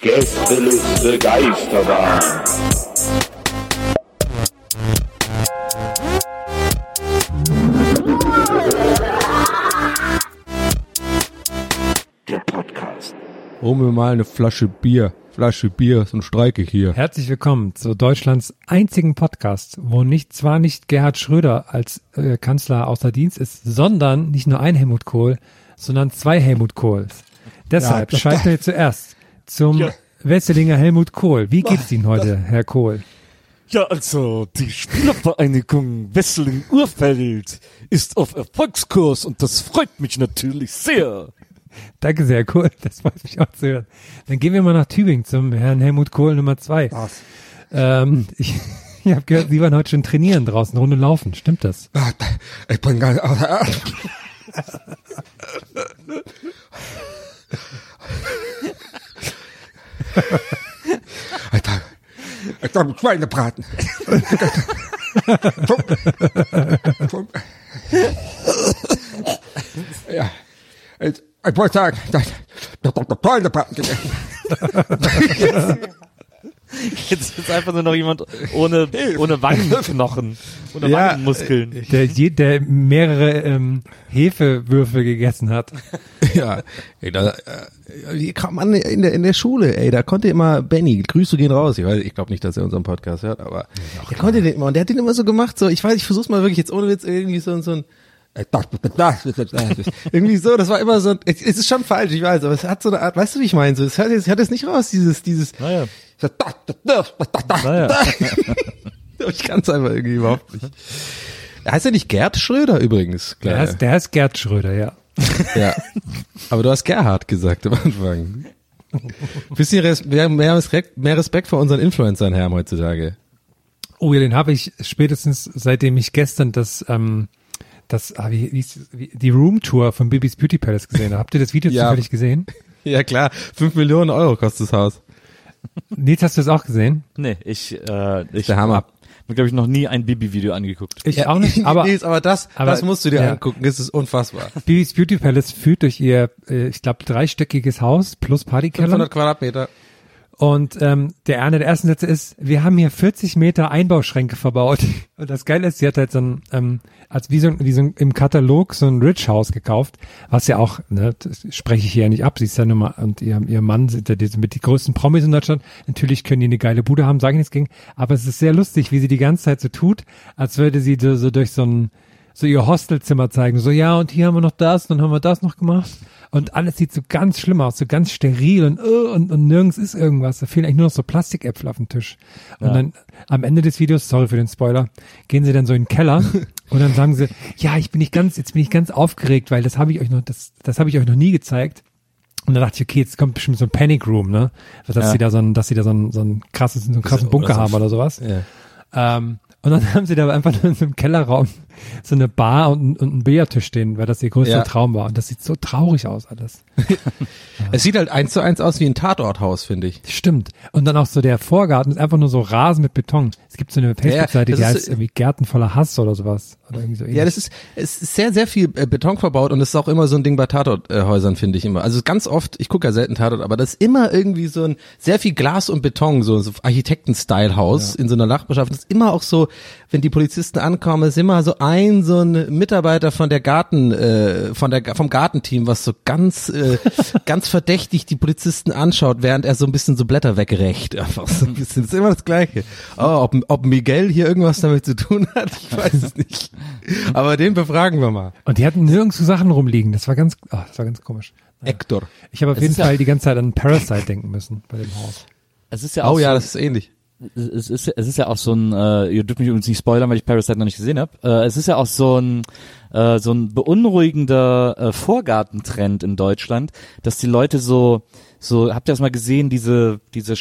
Gästeliste Geisterbahn. Der Podcast. Hol mir mal eine Flasche Bier. Flasche Bier, sonst streike ich hier. Herzlich willkommen zu Deutschlands einzigen Podcast, wo nicht zwar nicht Gerhard Schröder als äh, Kanzler außer Dienst ist, sondern nicht nur ein Helmut Kohl, sondern zwei Helmut Kohls. Deshalb Ja, schalten wir zuerst zum Ja. Wesselinger Helmut Kohl. Wie geht es Ihnen heute, Herr Kohl? Ja, also die Spielervereinigung Wesseling-Urfeld ist auf Erfolgskurs und das freut mich natürlich sehr. Danke sehr, Kohl. Das freut mich auch zu hören. Dann gehen wir mal nach Tübingen zum Herrn Helmut Kohl Nummer zwei. Ähm, ich ich habe gehört, Sie waren heute schon trainieren draußen, Runde laufen. Stimmt das? Ah, Ich bin ganz außer Atem. Alter, ich glaube Schweinebraten. ja, ich, ich wollte sagen, dass dass Dr. Schweinebraten gegessen. Jetzt ist einfach nur noch jemand ohne, ohne Wangenknochen, ohne Wangenmuskeln. Der, je- der mehrere ähm, Hefewürfel gegessen hat. Ja, ey, da, äh, kam man in der, in der Schule, ey, da konnte immer Benny, Grüße gehen raus, ich weiß, ich glaube nicht, dass er unseren Podcast hört, aber der konnte den immer, und der hat den immer so gemacht, so, ich weiß, ich versuch's mal wirklich jetzt ohne Witz irgendwie so, so ein, äh, irgendwie so, das war immer so, es ist schon falsch, ich weiß, aber es hat so eine Art, weißt du, wie ich meine, so, es hört, es hört jetzt nicht raus, dieses, dieses, Naja. naja. ich kann es einfach irgendwie überhaupt nicht. Heißt er nicht Gerd Schröder übrigens? Der Klar. heißt, der heißt Gerd Schröder, ja. Ja. Aber du hast Gerhard gesagt am Anfang. Bisschen res mehr, mehr, Respekt, mehr Respekt vor unseren Influencern haben heutzutage. Oh ja, den habe ich spätestens seitdem ich gestern das, ähm, das, ah, wie, wie, wie, die Room Tour von Bibis Beauty Palace gesehen. Habt ihr das Video Ja. zufällig gesehen? Ja klar, fünf Millionen Euro kostet das Haus. Nils, hast du das auch gesehen? Nee, ich, äh, ich der Hammer. hab mir, glaube ich, noch nie ein Bibi-Video angeguckt. Ich auch nicht, aber nee, aber das, aber- das musst du dir ja. angucken, das ist unfassbar. Bibis Beauty Palace führt durch ihr, äh, ich glaube, dreistöckiges Haus plus Partykeller. 500 Quadratmeter. Und ähm, der eine der ersten Sätze ist, wir haben hier 40 Meter Einbauschränke verbaut. Und das Geile ist, sie hat halt so ein, ähm, als wie so, ein, wie so ein, im Katalog so ein Rich House gekauft, was ja auch, ne, das spreche ich hier ja nicht ab, sie ist ja nun mal, und ihr, ihr Mann sind ja die, mit die größten Promis in Deutschland. Natürlich können die eine geile Bude haben, sage ich nichts gegen. Aber es ist sehr lustig, wie sie die ganze Zeit so tut, als würde sie so, so durch so ein, so ihr Hostelzimmer zeigen. So, ja, und hier haben wir noch das, dann haben wir das noch gemacht. Und alles sieht so ganz schlimm aus, so ganz steril und, uh, und, und nirgends ist irgendwas. Da fehlen eigentlich nur noch so Plastikäpfel auf dem Tisch. Und dann am Ende des Videos, sorry für den Spoiler, gehen sie dann so in den Keller und dann sagen sie, ja, ich bin nicht ganz, jetzt bin ich ganz aufgeregt, weil das habe ich euch noch, das, das habe ich euch noch nie gezeigt. Und dann dachte ich, okay, jetzt kommt bestimmt so ein Panic Room, ne? Dass Ja. sie da so ein, dass sie da so ein, so ein krasses, so einen krassen oder Bunker so- haben oder sowas. Ja. Ähm, und dann haben sie da einfach nur in so einem Kellerraum so eine Bar und, und einen Billardtisch stehen, weil das ihr größter Ja. Traum war. Und das sieht so traurig aus alles. Es sieht halt eins zu eins aus wie ein Tatorthaus, finde ich. Stimmt. Und dann auch so der Vorgarten ist einfach nur so Rasen mit Beton. Es gibt so eine Facebook-Seite, das die heißt irgendwie Gärten voller Hass oder sowas. Oder irgendwie so Ja, das ist, es ist sehr, sehr viel äh, Beton verbaut und das ist auch immer so ein Ding bei Tatorthäusern, finde ich immer. Also ganz oft, ich gucke ja selten Tatort, aber das ist immer irgendwie so ein, sehr viel Glas und Beton, so, so Architekten-Style-Haus in so einer Nachbarschaft. Das ist immer auch so, wenn die Polizisten ankommen, ist immer so ein so ein Mitarbeiter von der Garten, äh, von der vom Gartenteam, was so ganz, äh, ganz verdächtig die Polizisten anschaut, während er so ein bisschen so Blätter wegrecht. Einfach so ein bisschen. Das ist immer das Gleiche. Oh, ob, ob Miguel hier irgendwas damit zu tun hat, ich weiß es nicht. Aber den befragen wir mal. Und die hatten nirgends so Sachen rumliegen. Das war ganz, oh, das war ganz komisch. Hector. Ich habe auf Es jeden ist ja- Fall die ganze Zeit an Parasite denken müssen bei dem Haus. Es ist ja auch Oh ja, so, das ist ähnlich. Es ist, es ist ja auch so ein, äh, ihr dürft mich übrigens nicht spoilern, weil ich Parasite noch nicht gesehen habe. Äh, es ist ja auch so ein, äh, so ein beunruhigender äh, Vorgartentrend in Deutschland, dass die Leute so, so, habt ihr das mal gesehen, diese, diese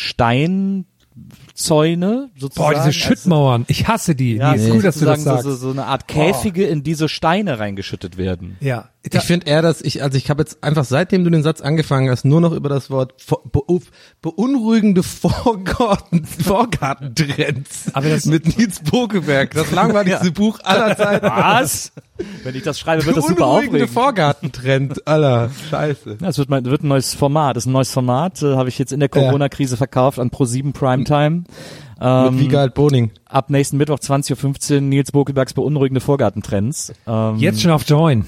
Steinzäune sozusagen? Boah, diese Schüttmauern. Ich hasse die. Ja, die ist so gut, dass du das sozusagen sagst. so, so, so eine Art Käfige in diese Steine reingeschüttet werden. ja. Ich finde eher, dass ich, also ich habe jetzt einfach seitdem du den Satz angefangen hast, nur noch über das Wort beu- beunruhigende Vorgarten, Vorgartentrends Aber das- mit Nils Bokeberg, das langweiligste Buch aller Zeiten. Was? Wenn ich das schreibe, wird das super Beunruhigende aufregend. Vorgartentrend aller Scheiße. Ja, es wird, mein, wird ein neues Format. Das ist ein neues Format, äh, habe ich jetzt in der Corona-Krise verkauft an Pro7 Primetime. Ähm, Mit Wiegald Boning. ab nächsten Mittwoch 20.15 Uhr Nils Bokelbergs beunruhigende Vorgartentrends. Ähm, Jetzt schon auf Join.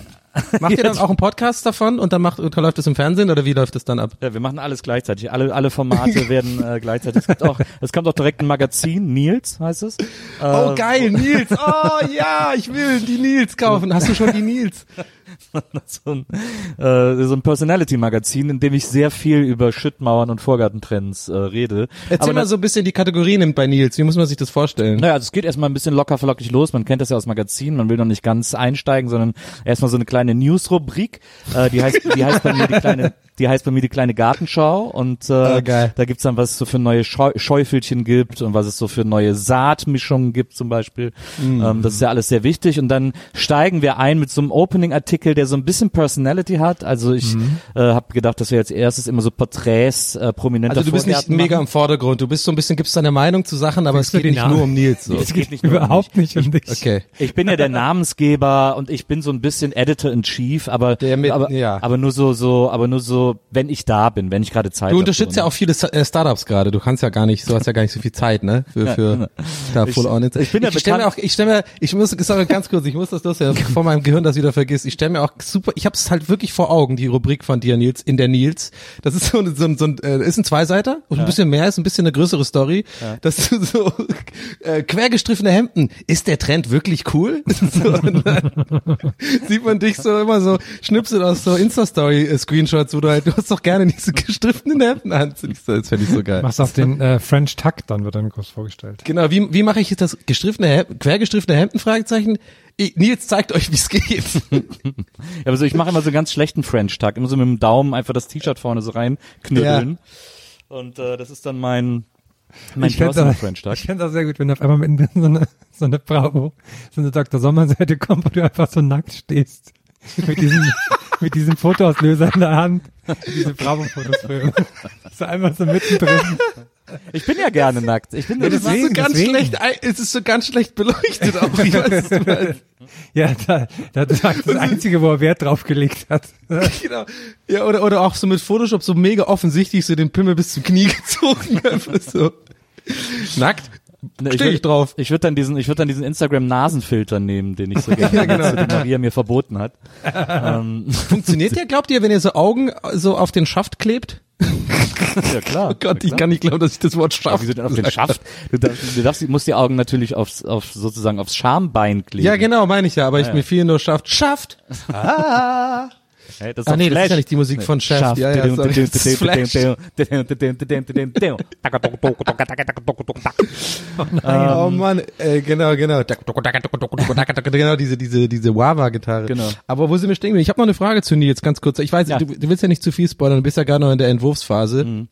Macht ihr dann auch einen Podcast davon und dann macht, und läuft das im Fernsehen oder wie läuft das dann ab? Ja, wir machen alles gleichzeitig. Alle, alle Formate werden äh, gleichzeitig. Es, gibt auch, es kommt auch direkt ein Magazin, Nils heißt es. Oh Ähm, geil, Nils. Oh ja, ich will die Nils kaufen. Hast du schon die Nils? so ein, äh, so ein Personality-Magazin, in dem ich sehr viel über Schüttmauern und Vorgartentrends äh, rede. Erzähl Aber mal so ein bisschen die Kategorie nimmt bei Nils. Wie muss man sich das vorstellen? Naja, also es geht erstmal ein bisschen locker flockig los. Man kennt das ja aus Magazinen. Man will noch nicht ganz einsteigen, sondern erstmal so eine kleine News-Rubrik. Äh, die heißt, die heißt bei mir die kleine, die heißt bei mir die kleine Gartenschau. Und äh, geil. da gibt's dann, was es so für neue Scheu Schäufelchen gibt und was es so für neue Saatmischungen gibt zum Beispiel. Mhm. Ähm, das ist ja alles sehr wichtig. Und dann steigen wir ein mit so einem Opening-Artikel, der so ein bisschen Personality hat. Also ich Mhm. äh, habe gedacht, dass wir als erstes immer so Porträts äh, prominenter Also du bist nicht Vorgärten mega machen. im Vordergrund. Du bist so ein bisschen, gibst deine Meinung zu Sachen, aber es geht nicht Namen? nur um Nils. So. Es geht nicht nur um Überhaupt nicht um dich. Okay. Ich bin ja der Namensgeber und ich bin so ein bisschen Editor in Chief, aber mit- aber, ja. aber nur so so, aber nur so, wenn ich da bin, wenn ich gerade Zeit Du habe. unterstützt ja auch viele äh, Startups gerade. Du kannst ja gar nicht, du hast ja gar nicht so viel Zeit, ne? Für, für da Ich- full on. ins- ich bin ja ich stell mir auch, ich stelle mir, ich muss, sorry, ganz kurz, ich muss das los, ja, bevor mein Gehirn das wieder vergisst. Ich stelle mir auch super, ich habe es halt wirklich vor Augen, die Rubrik von dir, Nils, in der Nils. Das ist so, ein- so, ein- so ein, äh, ist ein Zweiseiter, und ein bisschen mehr, ist ein bisschen eine größere Story. Das ist so äh, quergestriffene Hemden. Ist der Trend wirklich cool? so, sieht man dich so immer so schnipselt aus so Insta-Story-Screenshots, wo du halt, du hast doch gerne diese gestriffenen Hemden an. Das fände ich so geil. Machst auf den äh, French Tuck, dann wird dann kurz vorgestellt. Genau, wie, wie mache ich jetzt das gestriffene Hemden, quergestriffene Hemden, Fragezeichen? Ich, Nils zeigt euch, wie es geht. Ja, aber so, ich mache immer so ganz schlechten French Tuck, immer so mit dem Daumen einfach das T-Shirt vorne so reinknüppeln. Und äh, das ist dann mein mein ich fände das, Tuck. ich fänd das sehr gut, wenn auf einmal mit so eine, so eine Bravo, so eine Dr. Sommer-Seite kommt, wo du einfach so nackt stehst. Mit diesem, mit diesem Fotoauslöser in der Hand. Diese Bravo-Fotos früher. So einmal so mittendrin. Ich bin ja gerne nackt. Ich bin Das ist so Deswegen, ganz deswegen. schlecht, es ist so ganz schlecht beleuchtet auch. Ich weiß, was. Ja, da, da, das war das Einzige, wo er Wert drauf gelegt hat. genau. Ja, oder, oder auch so mit Photoshop so mega offensichtlich so den Pimmel bis zum Knie gezogen. Einfach so. Nackt. Ne, Steh ich würd- drauf. Ich würde dann diesen, ich würde dann diesen Instagram Nasenfilter nehmen, den ich so gerne Ja, genau. den Maria mir verboten hat. ähm, Funktioniert der, glaubt ihr, wenn ihr so Augen so auf den Schaft klebt? ja klar. Oh Gott, ja, ich kann nicht glauben, dass ich das Wort Schaft wieso denn auf den Schaft? Du darfst, du darfst, musst die Augen natürlich aufs, auf sozusagen aufs Schambein kleben. Ja, genau, meine ich ja, aber ich Ja, mir ja. fiel nur Schaft. Schaft! Ah! Hey, das Ah, nee, das ist Flash. ja nicht die Musik von Shaft. Ja, ja, sorry, das ist Flash. Oh Mann, äh, genau, genau. Genau, diese, diese, diese Wah-Wah-Gitarre. Genau. Aber wo sind wir stehen? Ich habe noch eine Frage zu Nils, ganz kurz. Ich weiß, Ja. du, du willst ja nicht zu viel spoilern, du bist ja gerade noch in der Entwurfsphase.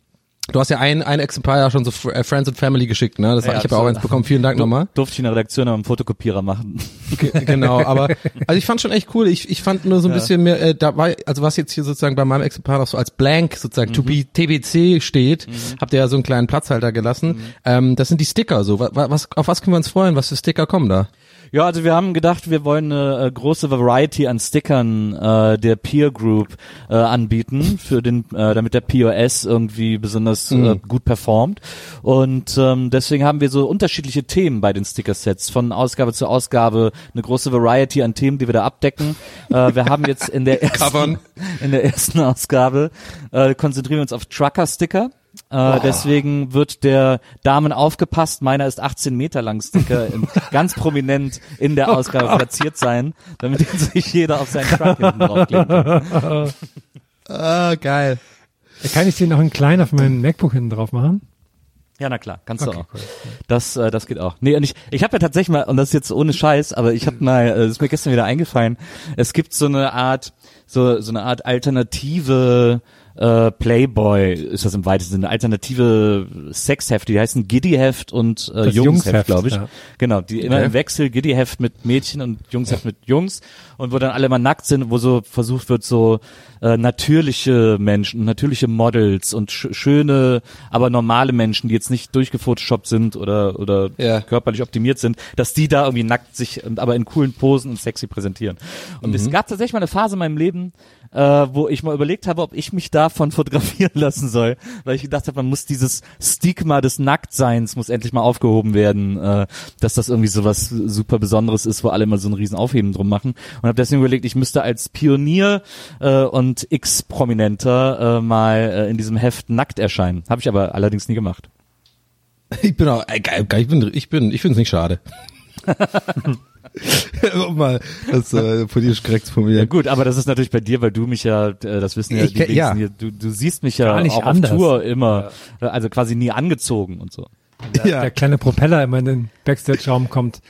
Du hast ja ein, ein Exemplar ja schon so äh, Friends and Family geschickt, ne? Das Ja, ich habe ja auch eins bekommen. Vielen Dank nochmal. Durfte ich in der Redaktion am Fotokopierer machen. Ge- genau, aber also ich fand schon echt cool. Ich, ich fand nur so ein bisschen mehr, äh, da war, also was jetzt hier sozusagen bei meinem Exemplar noch so als Blank sozusagen to be TBC steht, habt ihr ja so einen kleinen Platzhalter gelassen. Ähm, das sind die Sticker. So, was, was, auf was können wir uns freuen? Was für Sticker kommen da? Ja, also wir haben gedacht, wir wollen eine äh, große Variety an Stickern äh, der Peer Group äh, anbieten, für den, äh, damit der POS irgendwie besonders äh, gut performt. Und ähm, deswegen haben wir so unterschiedliche Themen bei den Sticker-Sets, von Ausgabe zu Ausgabe eine große Variety an Themen, die wir da abdecken. Äh, wir haben jetzt in der ersten, in der ersten Ausgabe äh, konzentrieren wir uns auf Trucker-Sticker. Äh, deswegen wird der Damen aufgepasst. Meiner ist 18 Meter lang Sticker in, ganz prominent in der Ausgabe platziert sein, damit sich jeder auf seinen Truck hinten draufkleben kann. Ah, geil. Kann ich den noch ein kleiner auf meinen MacBook hinten drauf machen? Ja, na klar, kannst du auch. Das, äh, das geht auch. Nee, und ich, ich habe ja tatsächlich mal, und das ist jetzt ohne Scheiß, aber ich habe mal, äh, das ist mir gestern wieder eingefallen, es gibt so eine Art, so, so eine Art alternative äh, Playboy, ist das im weitesten Sinne, alternative Sexhefte, die heißen Giddy-Heft und äh, Jungsheft, Jungsheft, glaube ich. ja. Genau, die immer im Wechsel, Giddy-Heft mit Mädchen und Jungsheft mit Jungs und wo dann alle mal nackt sind, wo so versucht wird, so äh, natürliche Menschen, natürliche Models und sch schöne, aber normale Menschen, die jetzt nicht durchgefotoshoppt sind oder, oder Ja. körperlich optimiert sind, dass die da irgendwie nackt sich, aber in coolen Posen und sexy präsentieren. Und es gab tatsächlich mal eine Phase in meinem Leben, äh, wo ich mal überlegt habe, ob ich mich davon fotografieren lassen soll, weil ich gedacht habe, man muss dieses Stigma des Nacktseins muss endlich mal aufgehoben werden, äh, dass das irgendwie so was super Besonderes ist, wo alle immer so einen riesen Aufheben drum machen. Und habe deswegen überlegt, ich müsste als Pionier äh, und X-Prominenter äh, mal äh, in diesem Heft nackt erscheinen. Habe ich aber allerdings nie gemacht. Ich bin auch, äh, ich bin, ich bin, ich finde es nicht schade. um mal das äh, politisch korrekt zu Ja formulieren. gut, aber das ist natürlich bei dir, weil du mich ja, äh, das wissen ja Ich die kenn- ja. wenigsten hier, du, du siehst mich ja auch anders. auf Tour immer, äh, also quasi nie angezogen und so. Ja. Der kleine Propeller immer in den Backstage-Raum kommt.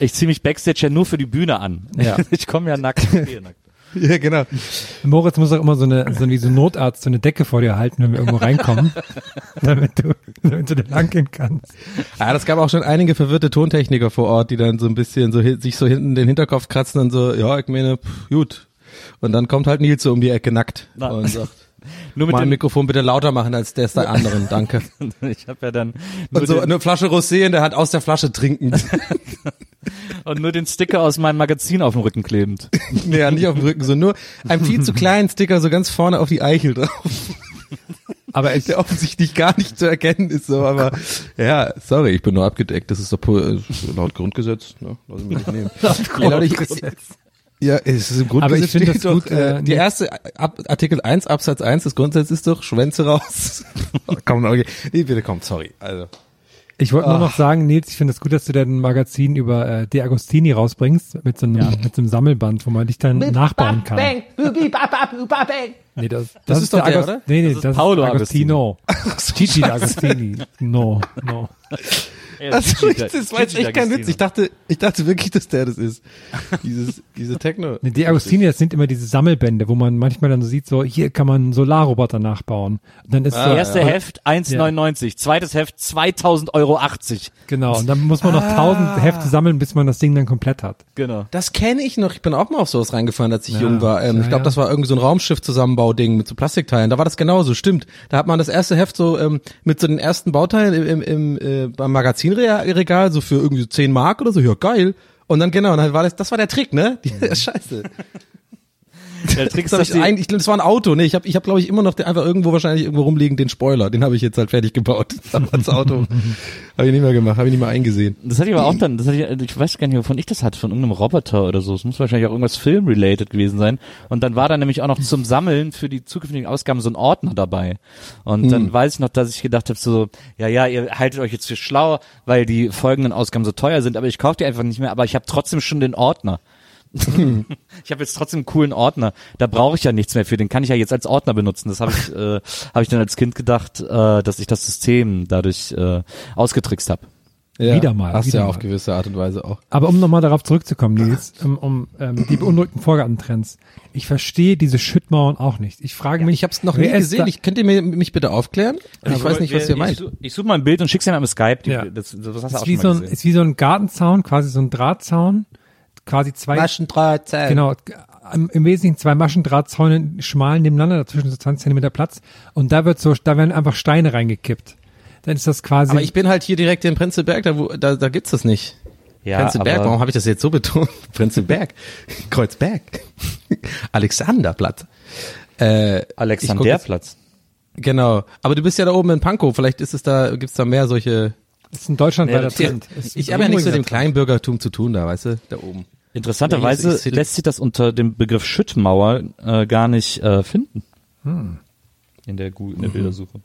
Ich ziehe mich Backstage ja nur für die Bühne an. Ja. Ich komme ja nackt. ich gehe nackt. ja, genau. Moritz muss auch immer so eine, so wie so ein Notarzt, so eine Decke vor dir halten, wenn wir irgendwo reinkommen, damit du, damit du da lang gehen kannst. Ja, das gab auch schon einige verwirrte Tontechniker vor Ort, die dann so ein bisschen so sich so hinten den Hinterkopf kratzen und so, ja, ich meine, pff, gut. Und dann kommt halt Nils so um die Ecke nackt Na. und sagt, Nur mit mal ein dem, Mikrofon bitte lauter machen als der der anderen, danke. ich habe ja dann nur, Und so eine Flasche Rosé in der Hand aus der Flasche trinken. und nur den Sticker aus meinem Magazin auf dem Rücken klebend. nee, ja, nicht auf dem Rücken, so nur ein viel zu kleinen Sticker so ganz vorne auf die Eichel drauf. Aber ich, Der offensichtlich gar nicht zu erkennen ist, so, aber ja, sorry, ich bin nur abgedeckt. Das ist doch äh, laut Grundgesetz, ne? Lass ich mir nicht nehmen. Leute, ich, ja, es ist im Grundgesetz Aber ich finde das doch, gut, äh, äh, die erste Ab Artikel 1 Absatz 1 des Grundgesetzes ist doch Schwänze raus. Komm, okay. Nee, bitte komm, sorry. Also. ich wollte nur noch sagen, Nils, ich finde es gut, dass du dein Magazin über äh, De Agostini rausbringst, mit so einem, mit so einem Sammelband, wo man dich dann nachbauen kann. Nee, das, das, ist doch der, Agos- oder? Nee, nee, Das das, ist ist Paolo Agostino. Gigi D'Agostini. No, no. Also, ich, das war jetzt echt kein Witz. Ich dachte, ich dachte wirklich, dass der das ist. Dieses, diese Techno. Nee, De Agostini, das sind immer diese Sammelbände, wo man manchmal dann so sieht, so, hier kann man einen Solarroboter nachbauen. Und dann ist so, Erste Heft 1,99, zweites Heft 2000,80 Euro. genau, und dann muss man noch tausend Hefte sammeln, bis man das Ding dann komplett hat. Genau. Das kenne ich noch. Ich bin auch mal auf sowas reingefahren, als ich Ja, jung war. Ähm, ja, ich glaube, ja. das war irgendwie so ein Raumschiff-Zusammenbauding mit so Plastikteilen. Da war das genauso, stimmt. Da hat man das erste Heft so ähm, mit so den ersten Bauteilen im, im, im äh, beim Magazinregal so für irgendwie so 10 Mark oder so. Ja, geil. Und dann genau, und dann war das, das war der Trick, ne? Die, Scheiße. Der Trick Das, ist, dass ich ein, ich, das war ein Auto, ne? Ich habe, ich hab, glaube ich, immer noch den, einfach irgendwo wahrscheinlich irgendwo rumliegen den Spoiler. Den habe ich jetzt halt fertig gebaut. Aber das Auto habe ich nicht mehr gemacht, habe ich nicht mehr eingesehen. Das hatte ich aber auch dann, das hatte ich, ich weiß gar nicht, wovon ich das hatte, von irgendeinem Roboter oder so. Es muss wahrscheinlich auch irgendwas Film-related gewesen sein. Und dann war da nämlich auch noch zum Sammeln für die zukünftigen Ausgaben so ein Ordner dabei. Und dann weiß ich noch, dass ich gedacht habe, so, ja, ja, ihr haltet euch jetzt für schlau, weil die folgenden Ausgaben so teuer sind, aber ich kaufe die einfach nicht mehr, aber ich habe trotzdem schon den Ordner. Ich habe jetzt trotzdem einen coolen Ordner. Da brauche ich ja nichts mehr für. Den kann ich ja jetzt als Ordner benutzen. Das habe ich, äh, habe ich dann als Kind gedacht, äh, dass ich das System dadurch äh, ausgetrickst habe. Ja, Wieder mal, Hast wieder ja mal. auf gewisse Art und Weise auch. Aber um nochmal darauf zurückzukommen, Nils, um, um ähm, die beunruhigten Vorgartentrends. Ich verstehe diese Schüttmauern auch nicht. Ich frage mich, Ich habe es noch nie gesehen. Ich könnt ihr mir, mich bitte aufklären? ich weiß nicht, was ihr ich, meint. such- Ich suche mal ein Bild und schick's dir mal im Skype. Die, Ja. das, das hast du ist auch wie schon so mal ein, gesehen. ist wie so ein Gartenzaun, quasi so ein Drahtzaun, quasi zwei, Maschendrahtzaun. genau, im, im Wesentlichen zwei Maschendrahtzäune schmal nebeneinander, dazwischen so 20 Zentimeter Platz und da wird so, da werden einfach Steine reingekippt. Dann ist das quasi, Aber ich bin halt hier direkt in Prenzlberg, da, wo, da, da gibt's das nicht. Ja, Prenzlberg, aber- warum habe ich das jetzt so betont? Prenzlberg, Kreuzberg, Alexanderplatz. Äh, Alexanderplatz. Genau. Aber du bist ja da oben in Pankow. Vielleicht ist es da, gibt's da mehr solche. Das ist ein deutschlandweiter Ja, Trend. Ist Ich habe ja nichts mit dem Kleinbürgertum zu tun da, weißt du, da oben. Interessanterweise ich- lässt sich das unter dem Begriff Schüttmauer äh, gar nicht äh, finden. Hm. In der, Gu- in der Bildersuche.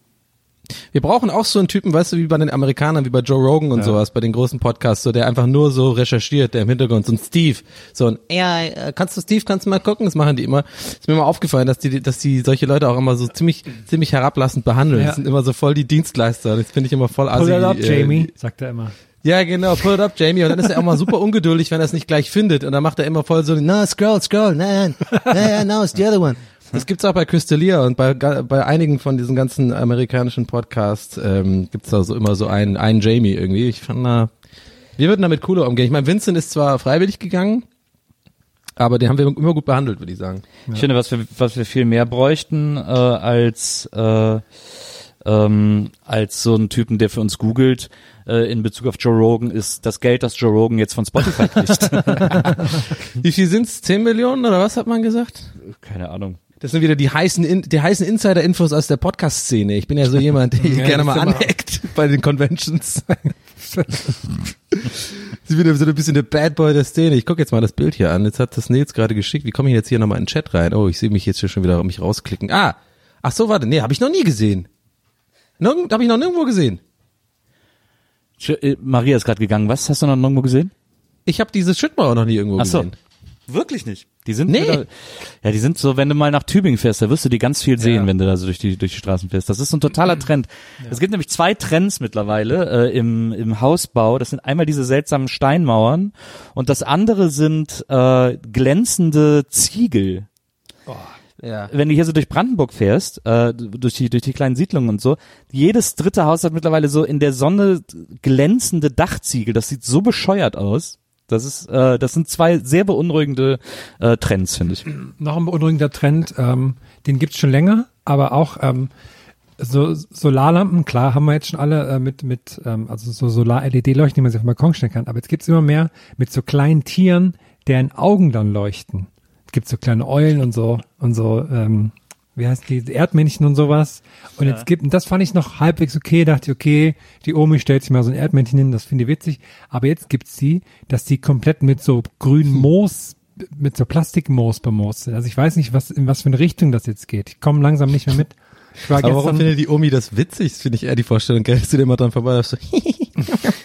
Wir brauchen auch so einen Typen, weißt du, wie bei den Amerikanern, wie bei Joe Rogan und sowas, bei den großen Podcasts, so der einfach nur so recherchiert, der im Hintergrund, so ein Steve, so ein, ja, äh, kannst du Steve, kannst du mal gucken, das machen die immer. Ist mir mal aufgefallen, dass die, dass die solche Leute auch immer so ziemlich, ziemlich herablassend behandeln. Ja. Das sind immer so voll die Dienstleister. Das finde ich immer voll assi. Pull it up, äh, Jamie, sagt er immer. Ja, genau, pull it up, Jamie. Und dann ist er auch mal super ungeduldig, wenn er es nicht gleich findet. Und dann macht er immer voll so, no, scroll, scroll, nein, nein, no, it's the other one. Das gibt's auch bei Crystalia und bei, bei einigen von diesen ganzen amerikanischen Podcasts ähm, gibt's da so immer so einen, einen Jamie irgendwie. Ich fand, na, wir würden damit cooler umgehen. Ich meine, Vincent ist zwar freiwillig gegangen, aber den haben wir immer gut behandelt, würde ich sagen. Ich finde, was wir, was wir viel mehr bräuchten äh, als äh, ähm, als so einen Typen, der für uns googelt äh, in Bezug auf Joe Rogan, ist das Geld, das Joe Rogan jetzt von Spotify kriegt. Wie viel sind's? 10 Millionen oder was hat man gesagt? Keine Ahnung. Das sind wieder die heißen, die heißen Insider-Infos aus der Podcast-Szene. Ich bin ja so jemand, der Ja, gerne mal aneckt bei den Conventions. Sie wieder so ein bisschen der Bad Boy der Szene. Ich gucke jetzt mal das Bild hier an. Jetzt hat das Nils gerade geschickt. Wie komme ich jetzt hier nochmal in den Chat rein? Oh, ich sehe mich jetzt hier schon wieder mich rausklicken. Ah, ach so, warte. Nee, habe ich noch nie gesehen. Nirgend, habe ich noch nirgendwo gesehen. Sch- äh, Maria ist gerade gegangen. Was hast du noch irgendwo gesehen? Ich habe dieses Schüttmauer noch nie irgendwo Ach so. gesehen. Wirklich nicht. Die sind Nee. wieder, ja, die sind so, wenn du mal nach Tübingen fährst, da wirst du die ganz viel sehen, wenn du da so durch die durch die Straßen fährst. Das ist so ein totaler Trend. Es gibt nämlich zwei Trends mittlerweile äh, im im Hausbau. Das sind einmal diese seltsamen Steinmauern und das andere sind äh, glänzende Ziegel. Ja. Wenn du hier so durch Brandenburg fährst, äh, durch die durch die kleinen Siedlungen und so, jedes dritte Haus hat mittlerweile so in der Sonne glänzende Dachziegel. Das sieht so bescheuert aus. Das ist, äh, das sind zwei sehr beunruhigende äh, Trends, finde ich. Noch ein beunruhigender Trend, ähm, den gibt's schon länger, aber auch ähm, so Solarlampen, klar, haben wir jetzt schon alle äh, mit, mit ähm, also so Solar-LED-Leuchten, die man sich auf den Balkon stellen kann, aber jetzt gibt's immer mehr mit so kleinen Tieren, deren Augen dann leuchten. Es gibt so kleine Eulen und so und so, ähm, wie heißt die, Erdmännchen und sowas. Und jetzt gibt, und das fand ich noch halbwegs okay, dachte ich, okay, die Omi stellt sich mal so ein Erdmännchen hin, das finde ich witzig. Aber jetzt gibt's die, dass die komplett mit so grünem Moos, mit so Plastikmoos bemoost sind. Also ich weiß nicht, was, in was für eine Richtung das jetzt geht. Ich komme langsam nicht mehr mit. Ich war Aber warum findet die Omi das witzig? Finde ich eher die Vorstellung. Gell, du dir immer dran vorbei, so,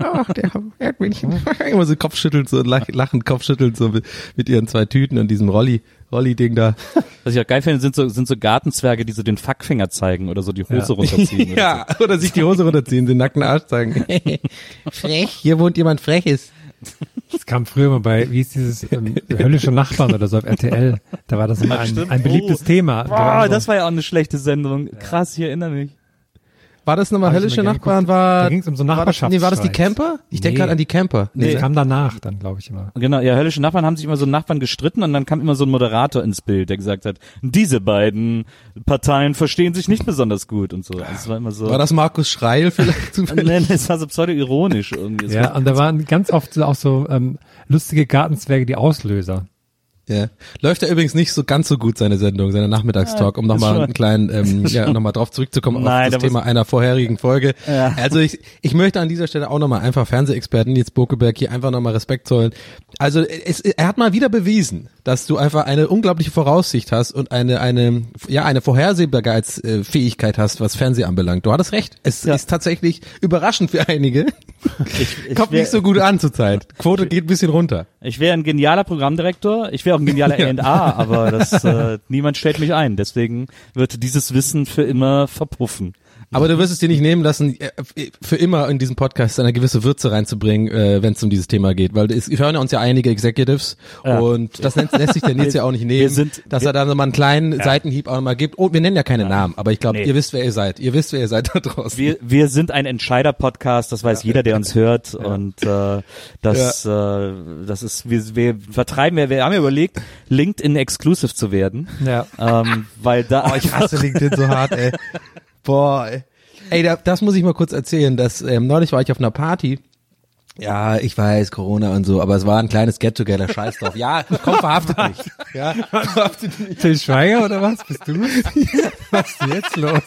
ach, der Erdmännchen. immer so Kopfschüttelt, so lach, lachend Kopfschüttelt, so mit, ihren zwei Tüten und diesem Rolli, Rolli-Ding da. Was ich auch geil finde, sind so, sind so Gartenzwerge, die so den Fackfinger zeigen oder so die Hose runterziehen. oder ja, oder sich die Hose runterziehen, den nackten Arsch zeigen. Frech, hier wohnt jemand Freches. das kam früher mal bei, wie ist dieses, ähm, höllische Nachbarn oder so auf RTL. Da war das immer ein, ein beliebtes Oh. Thema. So. Da Boah, so- das war ja auch eine schlechte Sendung. Krass, ich erinnere mich. War das nochmal höllische Nachbarn? War, Da ging's um so war das, nee, war das die Nachbarschaftsstreit. Camper? Ich denke Nee. gerade an die Camper. Nee, Nee, das kam danach dann, glaube ich immer. Genau, ja, höllische Nachbarn haben sich immer so Nachbarn gestritten und dann kam immer so ein Moderator ins Bild, der gesagt hat, diese beiden Parteien verstehen sich nicht besonders gut und so. Also es war immer so. war das Markus Schreil vielleicht zufällig? Nee, das war so pseudo-ironisch irgendwie. Es Ja, und da waren ganz oft auch so ähm, lustige Gartenzwerge, die Auslöser. Ja. Läuft ja übrigens nicht so ganz so gut seine Sendung, seine Nachmittagstalk, um nochmal einen kleinen, ähm, ja, nochmal drauf zurückzukommen Nein, auf da das Thema einer vorherigen Folge. Ja. Also ich, ich möchte an dieser Stelle auch nochmal einfach Fernsehexperten Nils Bokeberg hier einfach nochmal Respekt zollen. Also es, er hat mal wieder bewiesen, dass du einfach eine unglaubliche Voraussicht hast und eine, eine, ja, eine Vorhersehbarkeitsfähigkeit hast, was Fernseh anbelangt. Du hattest recht. Es Ja. ist tatsächlich überraschend für einige. ich Kommt wär- nicht so gut an zurzeit. Quote geht ein bisschen runter. Ich wäre ein genialer Programmdirektor, ich wäre auch ein genialer A&A, aber das, äh, niemand stellt mich ein. Deswegen wird dieses Wissen für immer verpuffen. Aber du wirst es dir nicht nehmen lassen, äh, für immer in diesen Podcast eine gewisse Würze reinzubringen, äh, wenn es um dieses Thema geht. Weil es hören ja uns ja einige Executives Ja. und das lässt, lässt sich der Nils ja auch nicht nehmen, sind- dass er da nochmal einen kleinen Seitenhieb auch nochmal gibt. Oh, wir nennen ja keine Namen, aber ich glaube, Nee. ihr wisst, wer ihr seid. Ihr wisst, wer ihr seid da draußen. Wir, wir sind ein Entscheider-Podcast, das weiß jeder, der uns hört. Und äh, das, äh, das ist, wir, wir vertreiben ja, wir haben ja überlegt, LinkedIn Exclusive zu werden. Ja. Ähm, weil da Oh, ich hasse LinkedIn so hart, ey. Boah, ey. Ey, da, das muss ich mal kurz erzählen. Dass, ähm, neulich war ich auf einer Party Ja, ich weiß, Corona und so, aber es war ein kleines Get-Together, scheiß drauf. Ja, komm, verhaftet mich. Ja, verhaftet mich. Till Schweiger oder was? Bist du? Was ist denn jetzt los?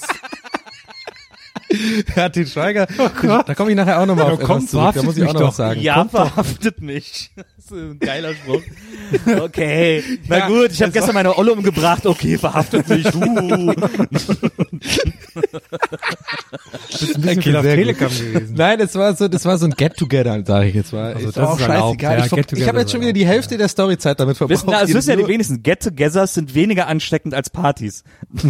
Ja, Til Schweiger, Oh da komme ich nachher auch nochmal auf Ja, komm, etwas zurück, da verhaftet muss ich auch mich noch was doch. sagen. Ja, Kommt doch. verhaftet mich. Das ist ein geiler Spruch. Okay, na Ja, gut, ich habe gestern meine Olle umgebracht. Okay, verhaftet mich. Uh. Bist ein bisschen auf sehr. Telekom gewesen. Nein, das war so, das war so ein Get-Together, sage ich jetzt mal. Also ist das auch ist erlaubt, scheißegal. ja, ich ich habe jetzt schon ist wieder die Hälfte der Storyzeit damit verbraucht. Wissen, na, es wissen ja die wenigsten. Get-togethers sind weniger ansteckend als Partys.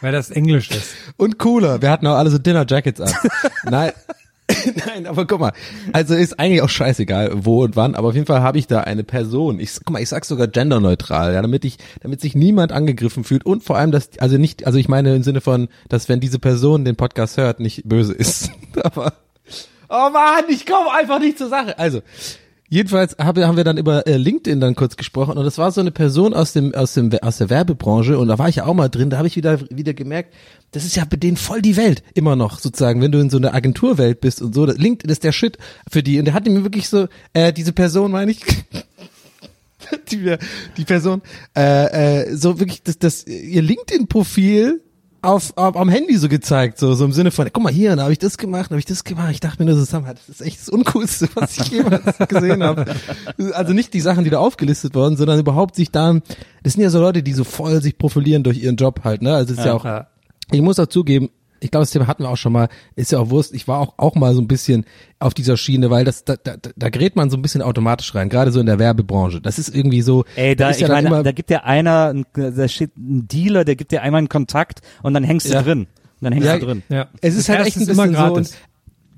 Weil das Englisch ist. Und cooler. Wir hatten auch alle so Dinner Jackets an. Nein. Nein, aber guck mal, also ist eigentlich auch scheißegal, wo und wann, aber auf jeden Fall habe ich da eine Person. Ich guck mal, ich sag sogar genderneutral, ja, damit ich, damit sich niemand angegriffen fühlt und vor allem, dass, also nicht, also ich meine im Sinne von, dass wenn diese Person den Podcast hört, nicht böse ist. aber, oh man, ich komme einfach nicht zur Sache. Also, Jedenfalls habe, haben wir dann über äh, LinkedIn dann kurz gesprochen und das war so eine Person aus dem aus dem aus der Werbebranche und da war ich ja auch mal drin. Da habe ich wieder wieder gemerkt, das ist ja bei denen voll die Welt immer noch sozusagen, wenn du in so einer Agenturwelt bist und so. LinkedIn ist der Shit für die und der hat mir wirklich so äh, diese Person meine ich die, die Person äh, äh, so wirklich das das ihr LinkedIn Profil auf, auf am Handy so gezeigt, so, so im Sinne von, guck mal hier, da habe ich das gemacht, da habe ich das gemacht. Ich dachte mir nur so, das ist echt das Uncoolste, was ich jemals gesehen habe. Also nicht die Sachen, die da aufgelistet wurden, sondern überhaupt sich da, das sind ja so Leute, die so voll sich profilieren durch ihren Job halt, ne? Also es ist ja, auch, ja. ich muss auch zugeben, ich glaube, das Thema hatten wir auch schon mal, ist ja auch Wurst, ich war auch, auch mal so ein bisschen auf dieser Schiene, weil das, da, da, da gerät man so ein bisschen automatisch rein, gerade so in der Werbebranche. Das ist irgendwie so, Ey, da, ist ja meine, immer- da gibt dir einer, ein- da steht ein Dealer, der gibt dir einmal einen Kontakt und dann hängst du Ja. drin. Und dann hängst Ja, du drin. Ja. Es ist Das halt echt ein bisschen so. Und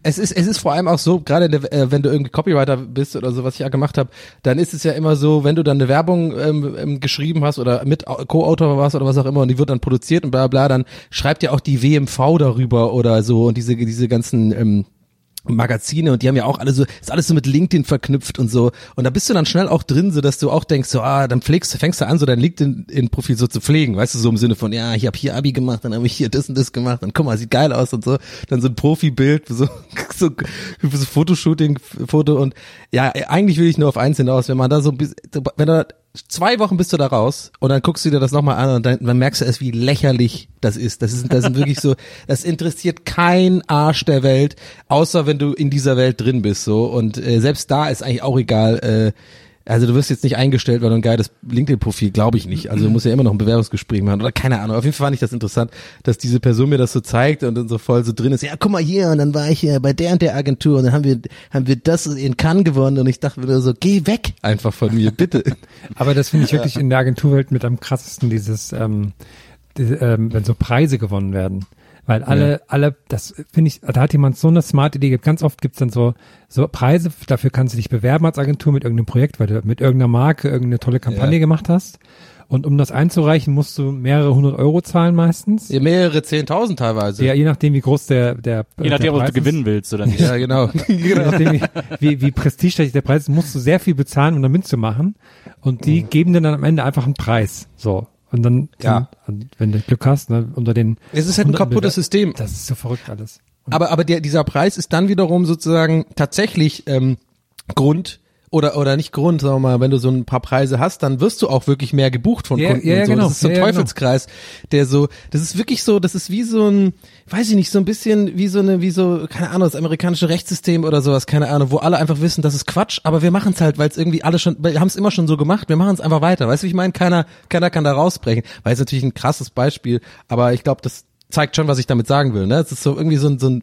es ist, es ist vor allem auch so, gerade äh, wenn du irgendwie Copywriter bist oder so, was ich ja gemacht habe, dann ist es ja immer so, wenn du dann eine Werbung ähm, ähm, geschrieben hast oder mit Au- Co-Autor warst oder was auch immer und die wird dann produziert und bla bla, dann schreibt ja auch die WMV darüber oder so und diese, diese ganzen ähm, Magazine und die haben ja auch alle so, ist alles so mit LinkedIn verknüpft und so. Und da bist du dann schnell auch drin, so dass du auch denkst, so, ah, dann pflegst du, fängst du an, so dein LinkedIn-Profil so zu pflegen, weißt du, so im Sinne von, ja, ich habe hier Abi gemacht, dann habe ich hier das und das gemacht, dann guck mal, sieht geil aus und so. Dann so ein Profibild, so, so, so Fotoshooting, Foto und ja, eigentlich will ich nur auf eins hinaus, wenn man da so, wenn da zwei Wochen bist du da raus und dann guckst du dir das nochmal an und dann, dann merkst du erst, wie lächerlich das ist. Das ist, das sind wirklich so, das interessiert kein Arsch der Welt, außer wenn du in dieser Welt drin bist, so. Und äh, selbst da ist eigentlich auch egal, äh, also du wirst jetzt nicht eingestellt, weil du ein geiles LinkedIn-Profil, glaube ich nicht. Also du musst ja immer noch ein Bewerbungsgespräch machen oder keine Ahnung. Auf jeden Fall fand ich das interessant, dass diese Person mir das so zeigt und dann so voll so drin ist. Ja, guck mal hier und dann war ich hier bei der und der Agentur und dann haben wir haben wir das in Cannes gewonnen und ich dachte mir so, geh weg einfach von mir, bitte. Aber das finde ich wirklich in der Agenturwelt mit am krassesten, dieses, ähm, die, ähm, wenn so Preise gewonnen werden. Weil alle, alle, das finde ich, da hat jemand so eine smarte Idee. Ganz oft gibt's dann so, so Preise, dafür kannst du dich bewerben als Agentur mit irgendeinem Projekt, weil du mit irgendeiner Marke irgendeine tolle Kampagne Ja. gemacht hast. Und um das einzureichen, musst du mehrere hundert Euro zahlen meistens. Ja, mehrere zehntausend teilweise. Ja, je nachdem, wie groß der, der, Je nachdem, der ob du ist. gewinnen willst oder nicht. Ja, genau. Je nachdem, wie, wie, wie prestigeträchtig der Preis ist, musst du sehr viel bezahlen, um da mitzumachen. Und die geben dir dann am Ende einfach einen Preis. So. Und dann, Ja. und wenn du Glück hast, ne, unter den. Es ist halt ein kaputtes Bewer- System. Das ist so verrückt alles. Aber, aber der, dieser Preis ist dann wiederum sozusagen tatsächlich ähm, Grund oder oder nicht Grund, sagen wir mal, wenn du so ein paar Preise hast, dann wirst du auch wirklich mehr gebucht von Ja, Kunden ja, ja, so. genau. Das ist so ein Ja, ja, genau. Teufelskreis, der so, das ist wirklich so, das ist wie so ein, weiß ich nicht, so ein bisschen wie so eine, wie so, keine Ahnung, das amerikanische Rechtssystem oder sowas, keine Ahnung, wo alle einfach wissen, das ist Quatsch, aber wir machen es halt, weil es irgendwie alle schon, wir haben es immer schon so gemacht, wir machen es einfach weiter. Weißt du, wie ich meine? Keiner, keiner kann da rausbrechen. Weil es natürlich ein krasses Beispiel, aber ich glaube, das zeigt schon, was ich damit sagen will. Ne? Es ist so irgendwie so ein, so ein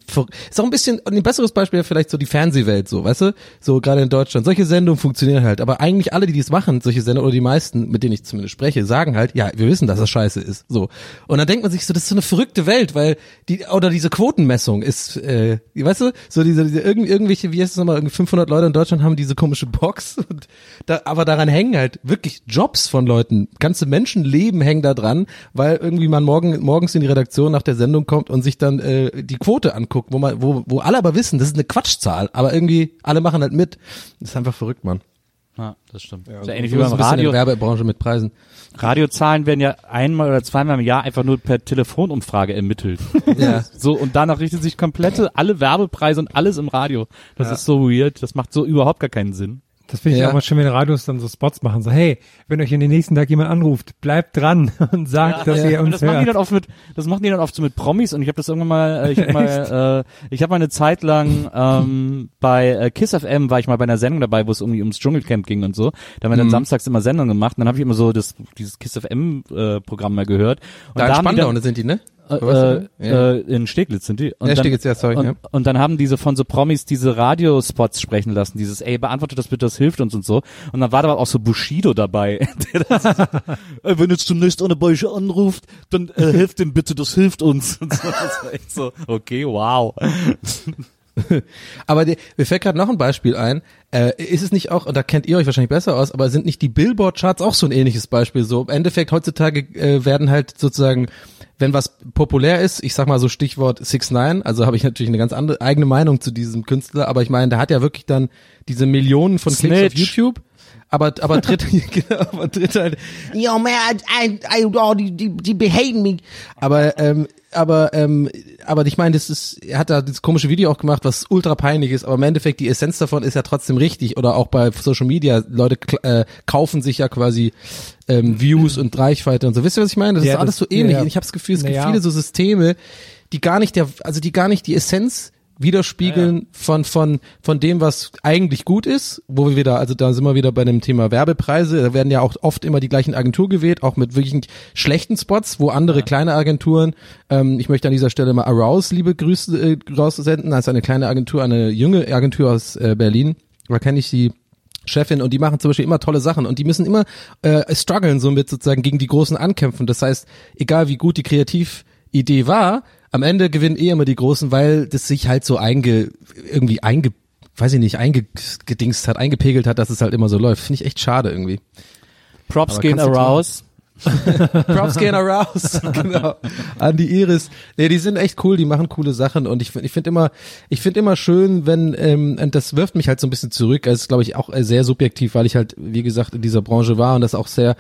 ist auch ein bisschen ein besseres Beispiel vielleicht so die Fernsehwelt, so, weißt du, so gerade in Deutschland. Solche Sendungen funktionieren halt, aber eigentlich alle, die dies machen, solche Sendungen oder die meisten, mit denen ich zumindest spreche, sagen halt, ja, wir wissen, dass das Scheiße ist, so. Und dann denkt man sich so, das ist so eine verrückte Welt, weil die oder diese Quotenmessung ist, äh, weißt du, so diese, diese irgend, irgendwelche, wie heißt es nochmal, irgendwie 500 Leute in Deutschland haben diese komische Box, und da, aber daran hängen halt wirklich Jobs von Leuten, ganze Menschenleben hängen da dran, weil irgendwie man morgen morgens in die Redaktion nach der Sendung kommt und sich dann äh, die Quote anguckt, wo man, wo, wo alle aber wissen, das ist eine Quatschzahl, aber irgendwie alle machen halt mit. Das ist einfach verrückt, Mann. Ja, das stimmt. Ja, so- ja ähnlich wie beim Radio. der Werbebranche mit Preisen. Radiozahlen werden ja einmal oder zweimal im Jahr einfach nur per Telefonumfrage ermittelt. Ja. So, und danach richtet sich komplette, alle Werbepreise und alles im Radio. Das ist so weird. Das macht so überhaupt gar keinen Sinn. Das finde ich Ja. auch mal schön, wenn Radios dann so Spots machen. So, hey, wenn euch in den nächsten Tag jemand anruft, bleibt dran und sagt, dass ihr Und uns das machen die hört. dann oft mit, das machen die dann oft so mit Promis und ich habe das irgendwann mal, äh, ich habe mal, äh, ich habe mal eine Zeit lang ähm, bei äh, Kiss FM war ich mal bei einer Sendung dabei, wo es irgendwie ums Dschungelcamp ging und so. Da haben wir dann Mhm. samstags immer Sendungen gemacht und dann habe ich immer so das dieses Kiss FM äh, Programm mal gehört. Und Da in haben die dann, sind die, ne? Äh, äh, Ja. äh, in Steglitz sind die. Und Ja, dann, Steglitz, ja, sorry, Und, ja. und dann haben diese von so Promis diese Radiospots sprechen lassen, dieses, ey, beantwortet das bitte, das hilft uns und so. Und dann war da auch so Bushido dabei. Der das so, "Ey, wenn jetzt zunächst eine Beiche anruft, dann äh, hilft dem bitte, das hilft uns. Und so, das war echt so, okay, wow. Aber die, mir fällt gerade noch ein Beispiel ein. Äh, ist es nicht auch, und da kennt ihr euch wahrscheinlich besser aus, aber sind nicht die Billboard-Charts auch so ein ähnliches Beispiel? So im Endeffekt heutzutage äh, werden halt sozusagen, wenn was populär ist, ich sag mal so Stichwort 6 9 also habe ich natürlich eine ganz andere eigene Meinung zu diesem Künstler, aber ich meine, der hat ja wirklich dann diese Millionen von Klicks auf Snitch. YouTube. Aber, aber tritt, genau, aber tritt halt, yo man, I, I, I, oh, die, die, die behaten me. Aber, ähm, aber, ähm, aber ich meine, das ist, er hat da dieses komische Video auch gemacht, was ultra peinlich ist, aber im Endeffekt die Essenz davon ist ja trotzdem richtig. Oder auch bei Social Media, Leute äh, kaufen sich ja quasi ähm, Views und Reichweite und so. Wisst ihr, was ich meine? Das Ja, ist alles das- so ähnlich. ja, ja. Ich habe das Gefühl, es gibt viele so Systeme, die gar nicht der, also die gar nicht die Essenz widerspiegeln von von von dem was eigentlich gut ist, wo wir wieder also da sind wir wieder bei dem Thema Werbepreise, da werden ja auch oft immer die gleichen Agentur gewählt, auch mit wirklich schlechten Spots, wo andere kleine Agenturen, ähm, ich möchte an dieser Stelle mal Arouse liebe Grüße äh, raussenden, als eine kleine Agentur, eine junge Agentur aus äh, Berlin, da kenne ich die Chefin und die machen zum Beispiel immer tolle Sachen und die müssen immer äh, strugglen somit sozusagen gegen die großen ankämpfen. Das heißt, egal wie gut die Kreatividee war, am Ende gewinnen eh immer die Großen, weil das sich halt so einge irgendwie einge weiß ich nicht eingedingst hat, eingepegelt hat, dass es halt immer so läuft. Finde ich echt schade irgendwie. Props Aber gehen arouse. Props gehen raus. genau. An die Iris. Nee, die sind echt cool, die machen coole Sachen und ich, find- ich finde immer, ich finde immer schön, wenn, ähm, und das wirft mich halt so ein bisschen zurück. Es ist, glaube ich, auch sehr subjektiv, weil ich halt, wie gesagt, in dieser Branche war und das auch sehr,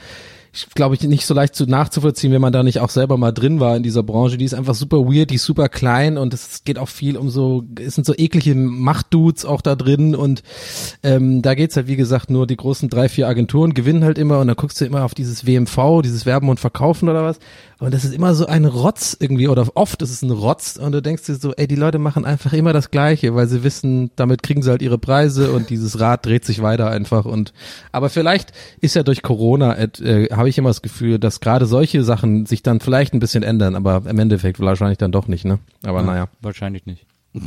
glaube ich, nicht so leicht zu nachzuvollziehen, wenn man da nicht auch selber mal drin war in dieser Branche. Die ist einfach super weird, die ist super klein und es geht auch viel um so, es sind so eklige Machtdudes auch da drin und ähm, da geht's halt, wie gesagt, nur die großen drei, vier Agenturen gewinnen halt immer und dann guckst du immer auf dieses WMV, dieses Werben und Verkaufen oder was. Und das ist immer so ein Rotz irgendwie oder oft ist es ein Rotz und du denkst dir so, ey, die Leute machen einfach immer das Gleiche, weil sie wissen, damit kriegen sie halt ihre Preise und dieses Rad dreht sich weiter einfach und aber vielleicht ist ja durch Corona, äh, habe ich immer das Gefühl, dass gerade solche Sachen sich dann vielleicht ein bisschen ändern, aber im Endeffekt wahrscheinlich dann doch nicht, ne? Aber naja. Wahrscheinlich nicht.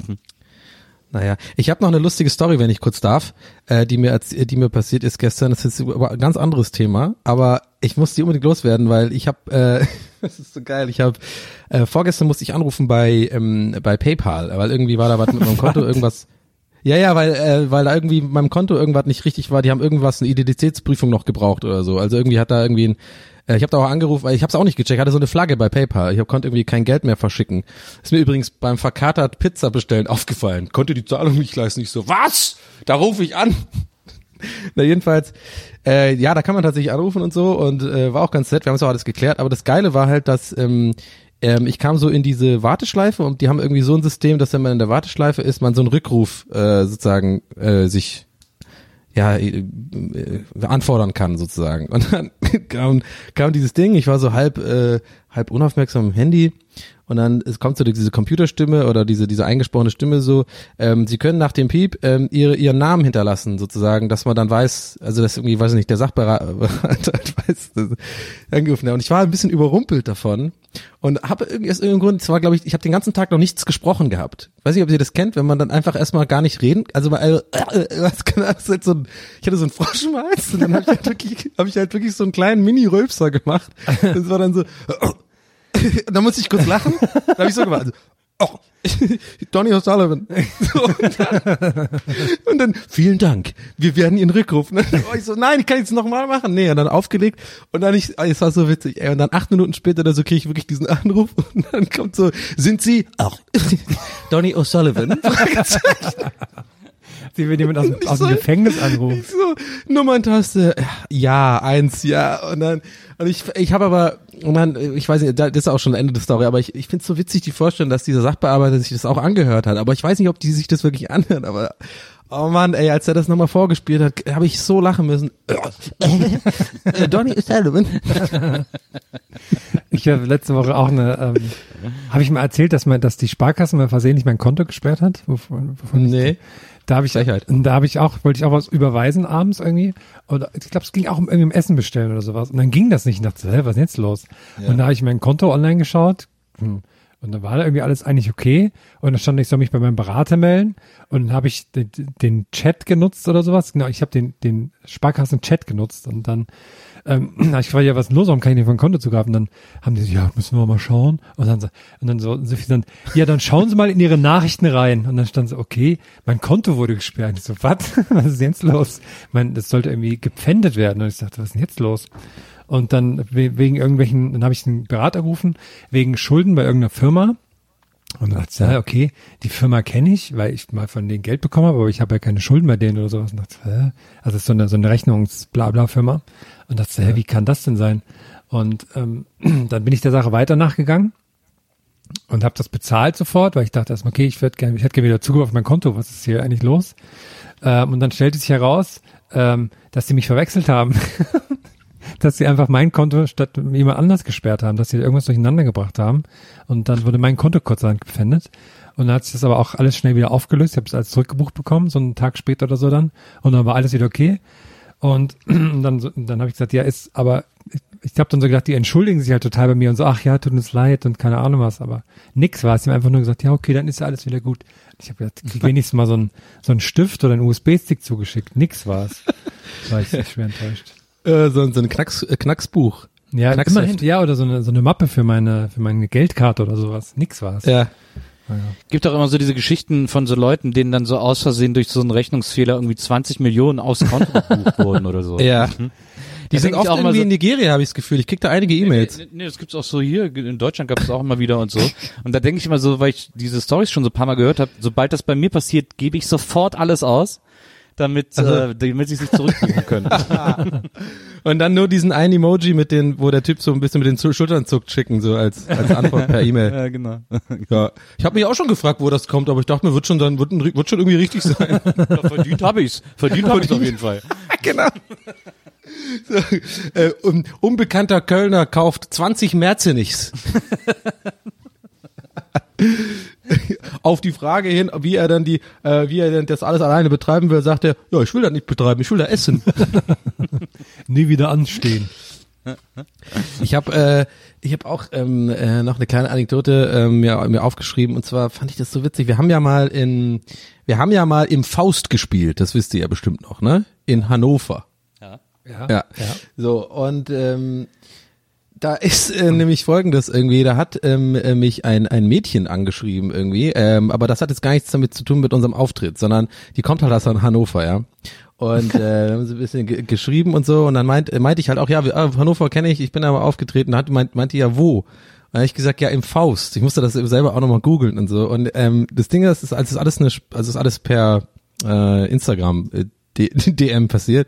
Naja, ich habe noch eine lustige Story, wenn ich kurz darf, äh, die mir die mir passiert ist gestern. Das ist über ein ganz anderes Thema, aber ich muss die unbedingt loswerden, weil ich habe, äh, das ist so geil. Ich habe äh, vorgestern musste ich anrufen bei ähm, bei PayPal, weil irgendwie war da was mit meinem Konto irgendwas. Ja, ja, weil äh, weil da irgendwie meinem Konto irgendwas nicht richtig war. Die haben irgendwas eine Identitätsprüfung noch gebraucht oder so. Also irgendwie hat da irgendwie ein äh, ich habe da auch angerufen, weil ich habe es auch nicht gecheckt. Hatte so eine Flagge bei PayPal. Ich hab, konnte irgendwie kein Geld mehr verschicken. Ist mir übrigens beim verkatert Pizza bestellen aufgefallen. Konnte die Zahlung nicht leisten. Ich so, was? Da rufe ich an. Na jedenfalls, äh, ja, da kann man tatsächlich anrufen und so und äh, war auch ganz nett. Wir haben es auch alles geklärt. Aber das Geile war halt, dass ähm, ähm, ich kam so in diese Warteschleife und die haben irgendwie so ein System, dass wenn man in der Warteschleife ist, man so einen Rückruf äh, sozusagen äh, sich ja äh, äh, anfordern kann sozusagen. Und dann kam, kam dieses Ding, ich war so halb äh, halb unaufmerksam im Handy und dann es kommt so diese Computerstimme oder diese diese eingesprochene Stimme so, ähm, sie können nach dem Piep ähm, ihre ihren Namen hinterlassen sozusagen, dass man dann weiß, also das irgendwie weiß ich nicht, der Sachberater weiß, angerufen. Und ich war ein bisschen überrumpelt davon und habe irgendwie aus irgendeinem Grund, es war glaube ich, ich habe den ganzen Tag noch nichts gesprochen gehabt. Weiß nicht, ob ihr das kennt, wenn man dann einfach erstmal gar nicht reden, also mal, äh, äh, was kann das halt so ein, ich hatte so einen Frosch im Hals und dann habe ich halt wirklich, habe ich halt wirklich so einen kleinen Mini-Rülpser gemacht. Das war dann so, und dann musste ich kurz lachen. Dann habe ich so gemacht. Also, oh, Donny O'Sullivan. So, und, dann, und dann, vielen Dank. Wir werden ihn rückrufen. Und dann war ich so, nein, ich kann jetzt nochmal machen. Nee, und dann aufgelegt. Und dann ich, es war so witzig. Ey, und dann acht Minuten später oder so kriege ich wirklich diesen Anruf. Und dann kommt so, sind Sie auch Donny O'Sullivan? Sie will jemand aus, dem- aus dem soll- Gefängnis anrufen. Ich so, Nummerntaste, ja, eins, ja. Und dann, und ich, ich habe aber, und dann, ich weiß nicht, das ist auch schon Ende der Story, aber ich, ich finde es so witzig, die Vorstellung, dass dieser Sachbearbeiter sich das auch angehört hat. Aber ich weiß nicht, ob die sich das wirklich anhört, aber, oh Mann, ey, als er das nochmal vorgespielt hat, habe ich so lachen müssen. Äh, Donny Sullivan. Ich habe letzte Woche auch eine, ähm, habe ich mal erzählt, dass man, dass die Sparkasse mal versehentlich mein Konto gesperrt hat? Wovon, wovon Nee. Da habe ich, Frechheit. da habe ich auch, wollte ich auch was überweisen abends irgendwie. Oder ich glaube, es ging auch um irgendwie um Essen bestellen oder sowas. Und dann ging das nicht. Ich dachte, hä, was ist jetzt los? Und da habe ich mein Konto online geschaut. Hm. Und dann war da irgendwie alles eigentlich okay. Und dann stand, ich soll mich bei meinem Berater melden. Und dann habe ich den, den Chat genutzt oder sowas. Genau, ich habe den, den Sparkassen-Chat genutzt. Und dann ähm, ich frage ja, was los, warum kann ich nicht von Konto zugreifen? Dann haben die so, ja, müssen wir mal schauen. Und dann, und dann so, so viel dann, ja, dann schauen Sie mal in Ihre Nachrichten rein. Und dann stand so, okay, mein Konto wurde gesperrt. Ich so, was? Was ist jetzt los? Ich meine, das sollte irgendwie gepfändet werden. Und ich dachte, was ist denn jetzt los? Und dann we- wegen irgendwelchen, dann habe ich einen Berater gerufen, wegen Schulden bei irgendeiner Firma. Und dann dachte ich, ja, okay, die Firma kenne ich, weil ich mal von denen Geld bekommen habe, aber ich habe ja keine Schulden bei denen oder sowas. Und dachte, hä? Also ist so eine, so eine Rechnungs-Blabla-Firma. Und dachte, hä, wie kann das denn sein? Und ähm, dann bin ich der Sache weiter nachgegangen und habe das bezahlt sofort, weil ich dachte erstmal, okay, ich würde gerne, ich hätte gerne wieder Zugriff auf mein Konto, was ist hier eigentlich los? Ähm, und dann stellte sich heraus, ähm, dass sie mich verwechselt haben. dass sie einfach mein Konto statt jemand anders gesperrt haben, dass sie irgendwas durcheinander gebracht haben. Und dann wurde mein Konto kurzerhand gepfändet. Und dann hat sich das aber auch alles schnell wieder aufgelöst. Ich habe es als zurückgebucht bekommen, so einen Tag später oder so dann. Und dann war alles wieder okay. Und dann, dann habe ich gesagt, ja, ist, aber ich, ich habe dann so gedacht, die entschuldigen sich halt total bei mir und so, ach ja, tut uns leid und keine Ahnung was, aber nix war es. Sie haben einfach nur gesagt, ja, okay, dann ist ja alles wieder gut. Ich habe gedacht, krieg wenigstens mal so ein so ein Stift oder einen USB-Stick zugeschickt. Nix war es. War ich sehr schwer enttäuscht. Äh, so, so ein Knacks, äh, Knacksbuch. Ja, Knacksheft. immerhin, ja, oder so eine, so eine Mappe für meine, für meine Geldkarte oder sowas. Nix war es. Ja. Gibt auch immer so diese Geschichten von so Leuten, denen dann so aus Versehen durch so einen Rechnungsfehler irgendwie 20 Millionen aus Konto gebucht wurden oder so. Ja. Die Da sind oft auch irgendwie so- in Nigeria, habe ich das Gefühl. Ich krieg da einige E-Mails. Nee, nee, das gibt's auch so hier. In Deutschland gab es auch immer wieder und so. Und da denke ich immer so, weil ich diese Stories schon so ein paar Mal gehört habe, sobald das bei mir passiert, gebe ich sofort alles aus, damit, Also- äh, damit sie sich zurückbuchen können. Und dann nur diesen einen Emoji mit den, wo der Typ so ein bisschen mit den Schultern zuckt, schicken, so als, als Antwort per E-Mail. ja, genau. Ja. Ich habe mich auch schon gefragt, wo das kommt, aber ich dachte mir, wird schon dann, wird, wird schon irgendwie richtig sein. Ja, verdient habe ich's. Verdient habe ich's auf jeden Fall. genau. So, äh, un, unbekannter Kölner kauft 20 Merzenichs. Auf die Frage hin, wie er dann die, äh, wie er denn das alles alleine betreiben will, sagt er, ja, ich will das nicht betreiben, ich will da essen. Nie wieder anstehen. Ich habe äh, ich habe auch ähm, äh, noch eine kleine Anekdote ähm, mir, mir aufgeschrieben und zwar fand ich das so witzig. Wir haben ja mal in wir haben ja mal im Faust gespielt, das wisst ihr ja bestimmt noch, ne? In Hannover. Ja. Ja. So und ähm, da ist äh, nämlich folgendes irgendwie, da hat ähm, äh, mich ein ein Mädchen angeschrieben irgendwie, ähm, aber das hat jetzt gar nichts damit zu tun mit unserem Auftritt, sondern die kommt halt aus Hannover, ja. Und äh, haben sie ein bisschen ge geschrieben und so und dann meint, äh, meinte ich halt auch, ja, wir, ah, Hannover kenne ich, ich bin aber aufgetreten, hat meint, meinte ja wo? Und dann hab ich gesagt, ja, im Faust. Ich musste das selber auch nochmal googeln und so. Und ähm, das Ding ist, es ist alles, ist alles eine, also es ist alles per äh, Instagram äh, DM passiert.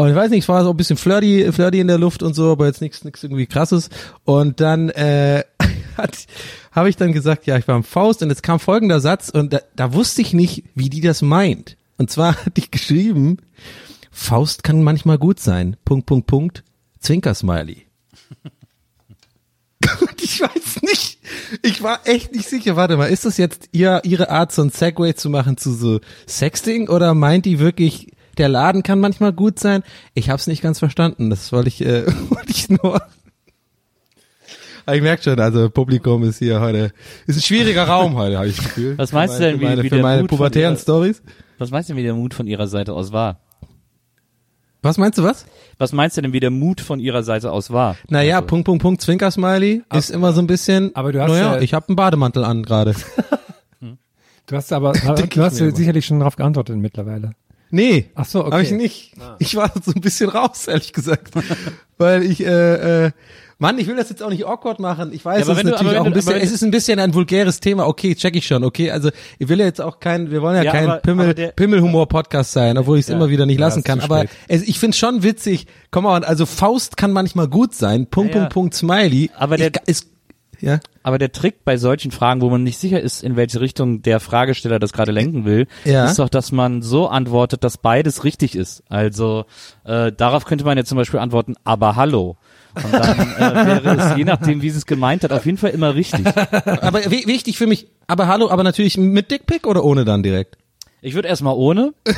Und ich weiß nicht, es war so ein bisschen flirty, flirty in der Luft und so, aber jetzt nichts nichts irgendwie krasses. Und dann äh, hat habe ich dann gesagt, ja, ich war im Faust und jetzt kam folgender Satz und da, da wusste ich nicht, wie die das meint. Und zwar hatte ich geschrieben, Faust kann manchmal gut sein. Punkt, Punkt, Punkt. Zwinker-Smiley. Und ich weiß nicht, ich war echt nicht sicher. Warte mal, ist das jetzt ihr, ihre Art, so ein Segway zu machen zu so Sexting oder meint die wirklich, der Laden kann manchmal gut sein? Ich hab's nicht ganz verstanden. Das wollte ich, äh, wollte ich nur. Aber ich merke schon, also Publikum ist hier heute, ist ein schwieriger Raum heute, habe ich das Gefühl. Was meinst Für du denn, meine- wie- meine, wie für der meine Mut von pubertären ihrer- Stories? Was meinst du, wie der Mut von ihrer Seite aus war? Was meinst du was? Was meinst du denn, wie der Mut von ihrer Seite aus war? Naja, Also, Punkt, Punkt, Punkt, Zwinker-Smiley ist immer so ein bisschen, aber du hast naja, ja- ich habe einen Bademantel an gerade. Du hast aber, du hast sicherlich schon darauf geantwortet mittlerweile. Nee, Ach so, okay. habe ich nicht. Ich war so ein bisschen raus, ehrlich gesagt, weil ich äh, äh, Mann, ich will das jetzt auch nicht awkward machen. Ich weiß, Ja, aber es du- natürlich aber auch ein du- bisschen, es ist ein bisschen ein vulgäres Thema. Okay, check ich schon. Okay, also ich will ja jetzt auch kein, wir wollen ja, Ja, kein aber- Pimmel, aber der- Pimmelhumor-Podcast sein, obwohl ich es Ja. immer wieder nicht Ja, lassen kann. Aber es, ich finde schon witzig. Komm mal, also Faust kann manchmal gut sein. Punkt, Ja, ja. Punkt, Punkt, Smiley. Aber der- ich, ist, ja. Aber der Trick bei solchen Fragen, wo man nicht sicher ist, in welche Richtung der Fragesteller das gerade lenken will, Ja. ist doch, dass man so antwortet, dass beides richtig ist. Also äh, darauf könnte man jetzt zum Beispiel antworten, aber hallo. Und dann äh, wäre es, je nachdem, wie sie es gemeint hat, auf jeden Fall immer richtig. Aber wi- wichtig für mich. Aber hallo, aber natürlich mit Dickpick oder ohne dann direkt? Ich würde erstmal ohne.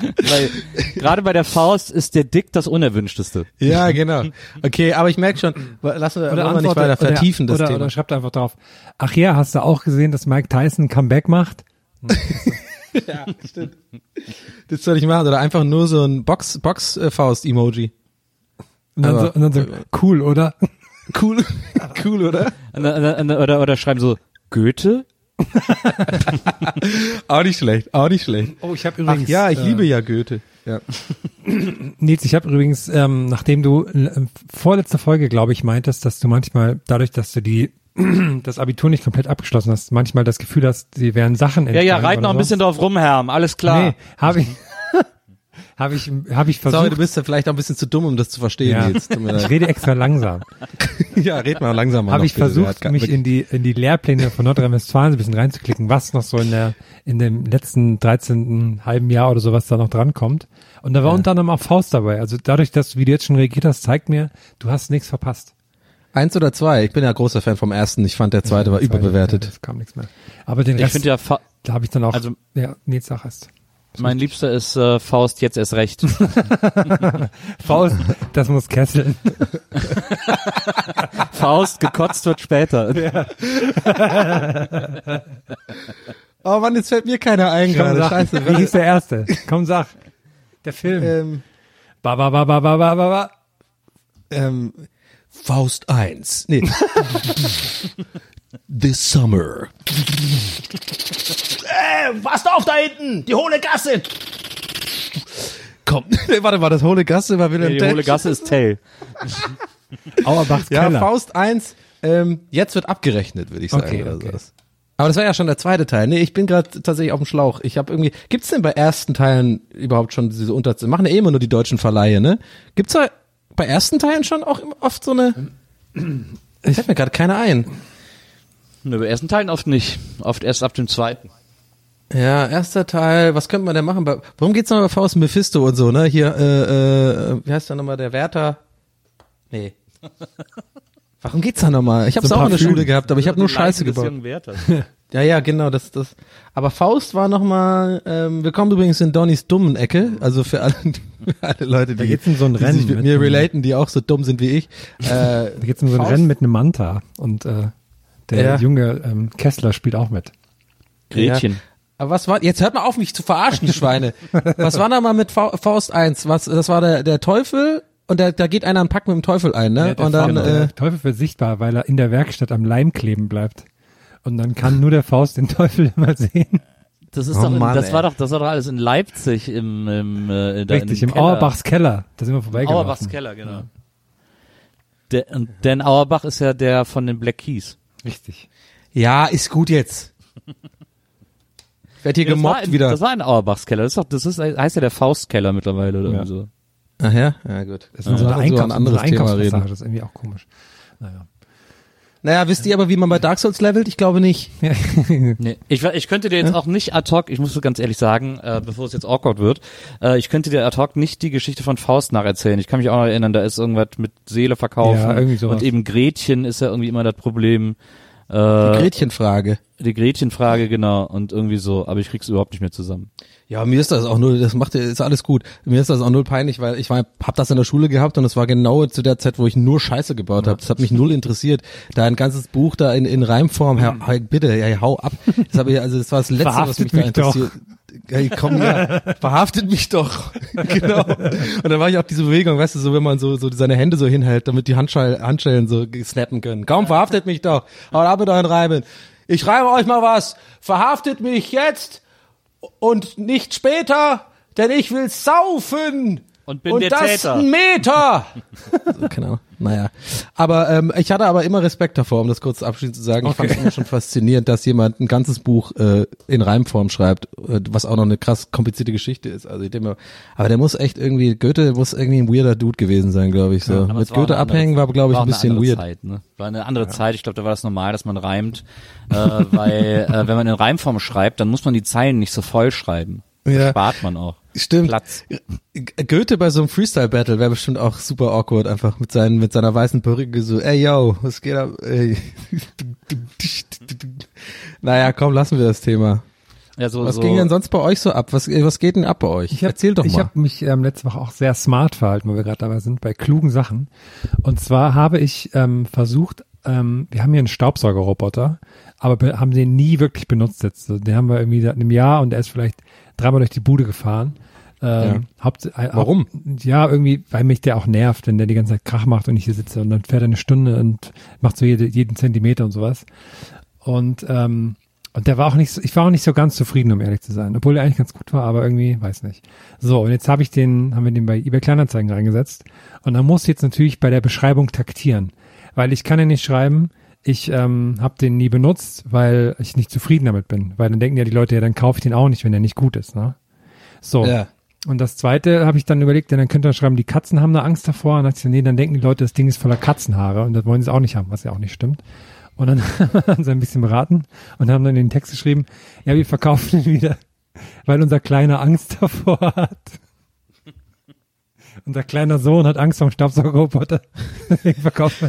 Weil gerade bei der Faust ist der Dick das Unerwünschteste. Ja, genau. Okay, aber ich merke schon, lass uns Oder wollen wir nicht weiter oder- vertiefen, das oder, Thema. Oder schreibt einfach drauf. Ach ja, hast du auch gesehen, dass Mike Tyson ein Comeback macht? Ja, stimmt. Das soll ich machen. Oder einfach nur so ein Box, Box-Faust-Emoji. Und dann, Aber- so, und dann so, cool, oder? Cool. cool, oder? Oder, oder schreiben so, Goethe? Auch nicht schlecht, auch nicht schlecht. Oh, ich habe Ach übrigens. ja, ich äh, liebe ja Goethe. Ja. Nils, ich habe übrigens, ähm, nachdem du äh, vorletzte Folge, glaube ich, meintest, dass du manchmal, dadurch, dass du die das Abitur nicht komplett abgeschlossen hast, manchmal das Gefühl hast, sie wären Sachen Ja, ja, reit noch ein so. bisschen drauf rum, Herm, alles klar. Nee, habe ich, habe ich, habe ich Sorry, versucht. du bist ja vielleicht auch ein bisschen zu dumm, um das zu verstehen ja, jetzt. Ich leid. rede extra langsam. ja, red mal langsamer. habe ich bitte. Versucht, mich in die in die Lehrpläne von Nordrhein-Westfalen so ein bisschen reinzuklicken, was noch so in der in dem letzten 13. halben Jahr oder sowas da noch drankommt. Und da war unter anderem auch Faust dabei. Also dadurch, dass du, wie du jetzt schon reagiert hast, zeigt mir, du hast nichts verpasst. Eins oder zwei? Ich bin ja großer Fan vom ersten. Ich fand der zweite war Ja, überbewertet. Es kam nichts mehr. Aber den Ich Rest, finde ja, da habe ich dann auch, Also- ja, Nils sag es. Mein Liebster ist äh, Faust jetzt erst recht. Faust, das muss kesseln. Faust, gekotzt wird später. Oh Mann, jetzt fällt mir keiner ein Komm, gerade. sag, Scheiße. wie hieß der erste? Komm, sag. Der Film. ähm, Ba, ba, ba, ba, ba, ba, ba, ba. ähm, Faust 1. Nee. This Summer. äh, passt auf da hinten! Die hohle Gasse! Komm, nee, warte mal, das hohle Gasse war Willem Die Tell. hohle Gasse ist Tell. Auerbachs Ja, Keller. Faust 1, ähm, jetzt wird abgerechnet, würde ich sagen. Okay, oder okay. sowas. Aber das war ja schon der zweite Teil. Nee, ich bin gerade tatsächlich auf dem Schlauch. Ich habe irgendwie, gibt's denn bei ersten Teilen überhaupt schon diese Unter... Machen ja eh immer nur die deutschen Verleihe, ne? Gibt's da bei ersten Teilen schon auch oft so eine... Es fällt mir gerade keiner ein. Nö, bei ersten Teilen oft nicht. Oft erst ab dem zweiten. Ja, erster Teil, was könnte man denn machen? Warum geht's noch bei Faust und Mephisto und so, ne? Hier, äh, äh, wie heißt der nochmal, der Wärter? Nee. Warum geht's da nochmal? Ich hab's So auch in der. Schule gehabt, aber ich habe nur Scheiße gebaut. Ja, ja, genau, das, das. Aber Faust war nochmal, ähm, wir kommen übrigens in Donnys dummen Ecke, also für alle, für alle Leute, Da die, geht's um so ein die Rennen sich mit mit mir relaten, die auch so dumm sind wie ich. Äh, Da geht's um so ein Faust- Rennen mit einem Manta. Und äh, der Ja. junge ähm, Kessler spielt auch mit. Gretchen. Aber was war, jetzt hört mal auf, mich zu verarschen, die Schweine. was war da mal mit Fa Faust 1? Was, das war der, der Teufel und da, da geht einer einen Pakt mit dem Teufel ein, ne? Ja, der und dann, äh, der Teufel wird sichtbar, weil er in der Werkstatt am Leim kleben bleibt. Und dann kann nur der Faust den Teufel immer sehen. Das ist Oh doch, in, Mann, das ey. war doch, das war doch alles in Leipzig im, im, äh, da Richtig, im Keller. Auerbachs Keller. Da sind wir vorbeigelaufen. Auerbachs Keller, genau. Der, und denn Auerbach ist ja der von den Black Keys. Richtig. ja, ist gut jetzt. Ich werd hier Ja, das war gemobbt in, wieder. Das war ein Auerbachs Keller. Das ist doch, das ist, heißt ja der Faustkeller mittlerweile oder Ja. so. Ach ja? Ja, gut. Das ist so uns über ein anderes so Thema reden. Das ist irgendwie auch komisch. Naja. Naja, wisst ihr aber, wie man bei Dark Souls levelt? Ich glaube nicht. Nee. Ich, ich könnte dir jetzt auch nicht ad hoc, ich muss so ganz ehrlich sagen, äh, bevor es jetzt awkward wird, äh, ich könnte dir ad hoc nicht die Geschichte von Faust nacherzählen. Ich kann mich auch noch erinnern, da ist irgendwas mit Seele verkaufen. Ja, irgendwie sowas. Und eben Gretchen ist ja irgendwie immer das Problem. Die Äh, Gretchenfrage. die Gretchenfrage, genau, und irgendwie so, aber ich krieg's überhaupt nicht mehr zusammen. Ja, mir ist das auch nur, das macht ist alles gut. Mir ist das auch null peinlich, weil ich war, hab das in der Schule gehabt und es war genau zu der Zeit, wo ich nur Scheiße gebaut habe. Das hat mich null interessiert. Da ein ganzes Buch da in, in Reimform, Herr, hey, bitte, ja, hau ab. Das habe ich, also das war das Letzte, was Verhaftet mich da mich doch. interessiert. Hey, komm ja, verhaftet mich doch. genau. Und dann war ich auch diese Bewegung, weißt du, so wenn man so, so seine Hände so hinhält, damit die Handschellen, Handschellen so snappen können. Komm, verhaftet mich doch. Haut ab mit euren Reimen. Ich schreibe euch mal was. Verhaftet mich jetzt und nicht später, denn ich will saufen. Und bin der das Täter. ein Meter. so, keine Ahnung. Naja. Aber ähm, ich hatte aber immer Respekt davor, um das kurz abschließend zu sagen. Ich fand es immer schon faszinierend, dass jemand ein ganzes Buch äh, in Reimform schreibt, äh, was auch noch eine krass komplizierte Geschichte ist. Also ich denke mir, aber der muss echt irgendwie, Goethe muss irgendwie ein weirder Dude gewesen sein, glaube ich. So. Aber Mit Goethe andere abhängen war, glaube ich, ein bisschen weird. Zeit, ne? War eine andere Zeit. Ich glaube, da war das normal, dass man reimt, äh, weil äh, wenn man in Reimform schreibt, dann muss man die Zeilen nicht so voll schreiben. Ja. spart man auch. Stimmt. Platz. Goethe bei so einem Freestyle-Battle wäre bestimmt auch super awkward, einfach mit seinen, mit seiner weißen Perücke so, ey yo, was geht ab? Ey. naja, komm, lassen wir das Thema. Ja, so, Was so, ging denn sonst bei euch so ab? Was, was geht denn ab bei euch? Ich hab, Erzähl doch ich mal. habe mich ähm, letzte Woche auch sehr smart verhalten, wo wir gerade dabei sind, bei klugen Sachen. Und zwar habe ich ähm, versucht, ähm, wir haben hier einen Staubsaugerroboter, aber be- haben den nie wirklich benutzt jetzt. Also Den haben wir irgendwie seit einem Jahr und der ist vielleicht dreimal durch die Bude gefahren. Ähm, Haupt, äh, Warum? Ja, irgendwie, weil mich der auch nervt, wenn der die ganze Zeit Krach macht und ich hier sitze und dann fährt er eine Stunde und macht so jede, jeden Zentimeter und sowas. Und ähm, und der war auch nicht, ich war auch nicht so ganz zufrieden, um ehrlich zu sein, obwohl er eigentlich ganz gut war, aber irgendwie, weiß nicht. So, und jetzt habe ich den, haben wir den bei eBay Kleinanzeigen reingesetzt und dann muss ich jetzt natürlich bei der Beschreibung taktieren, weil ich kann ja nicht schreiben, ich ähm, habe den nie benutzt, weil ich nicht zufrieden damit bin, weil dann denken ja die Leute, ja, dann kaufe ich den auch nicht, wenn der nicht gut ist, ne? So. Ja. Und das zweite habe ich dann überlegt, ja, dann könnte man schreiben, die Katzen haben da Angst davor. Und dann ich, nee, dann denken die Leute, das Ding ist voller Katzenhaare und das wollen sie auch nicht haben, was ja auch nicht stimmt. Und dann haben sie ein bisschen beraten und haben dann den Text geschrieben, ja, wir verkaufen den wieder, weil unser Kleiner Angst davor hat. Unser kleiner Sohn hat Angst vor dem Staubsaugerroboter.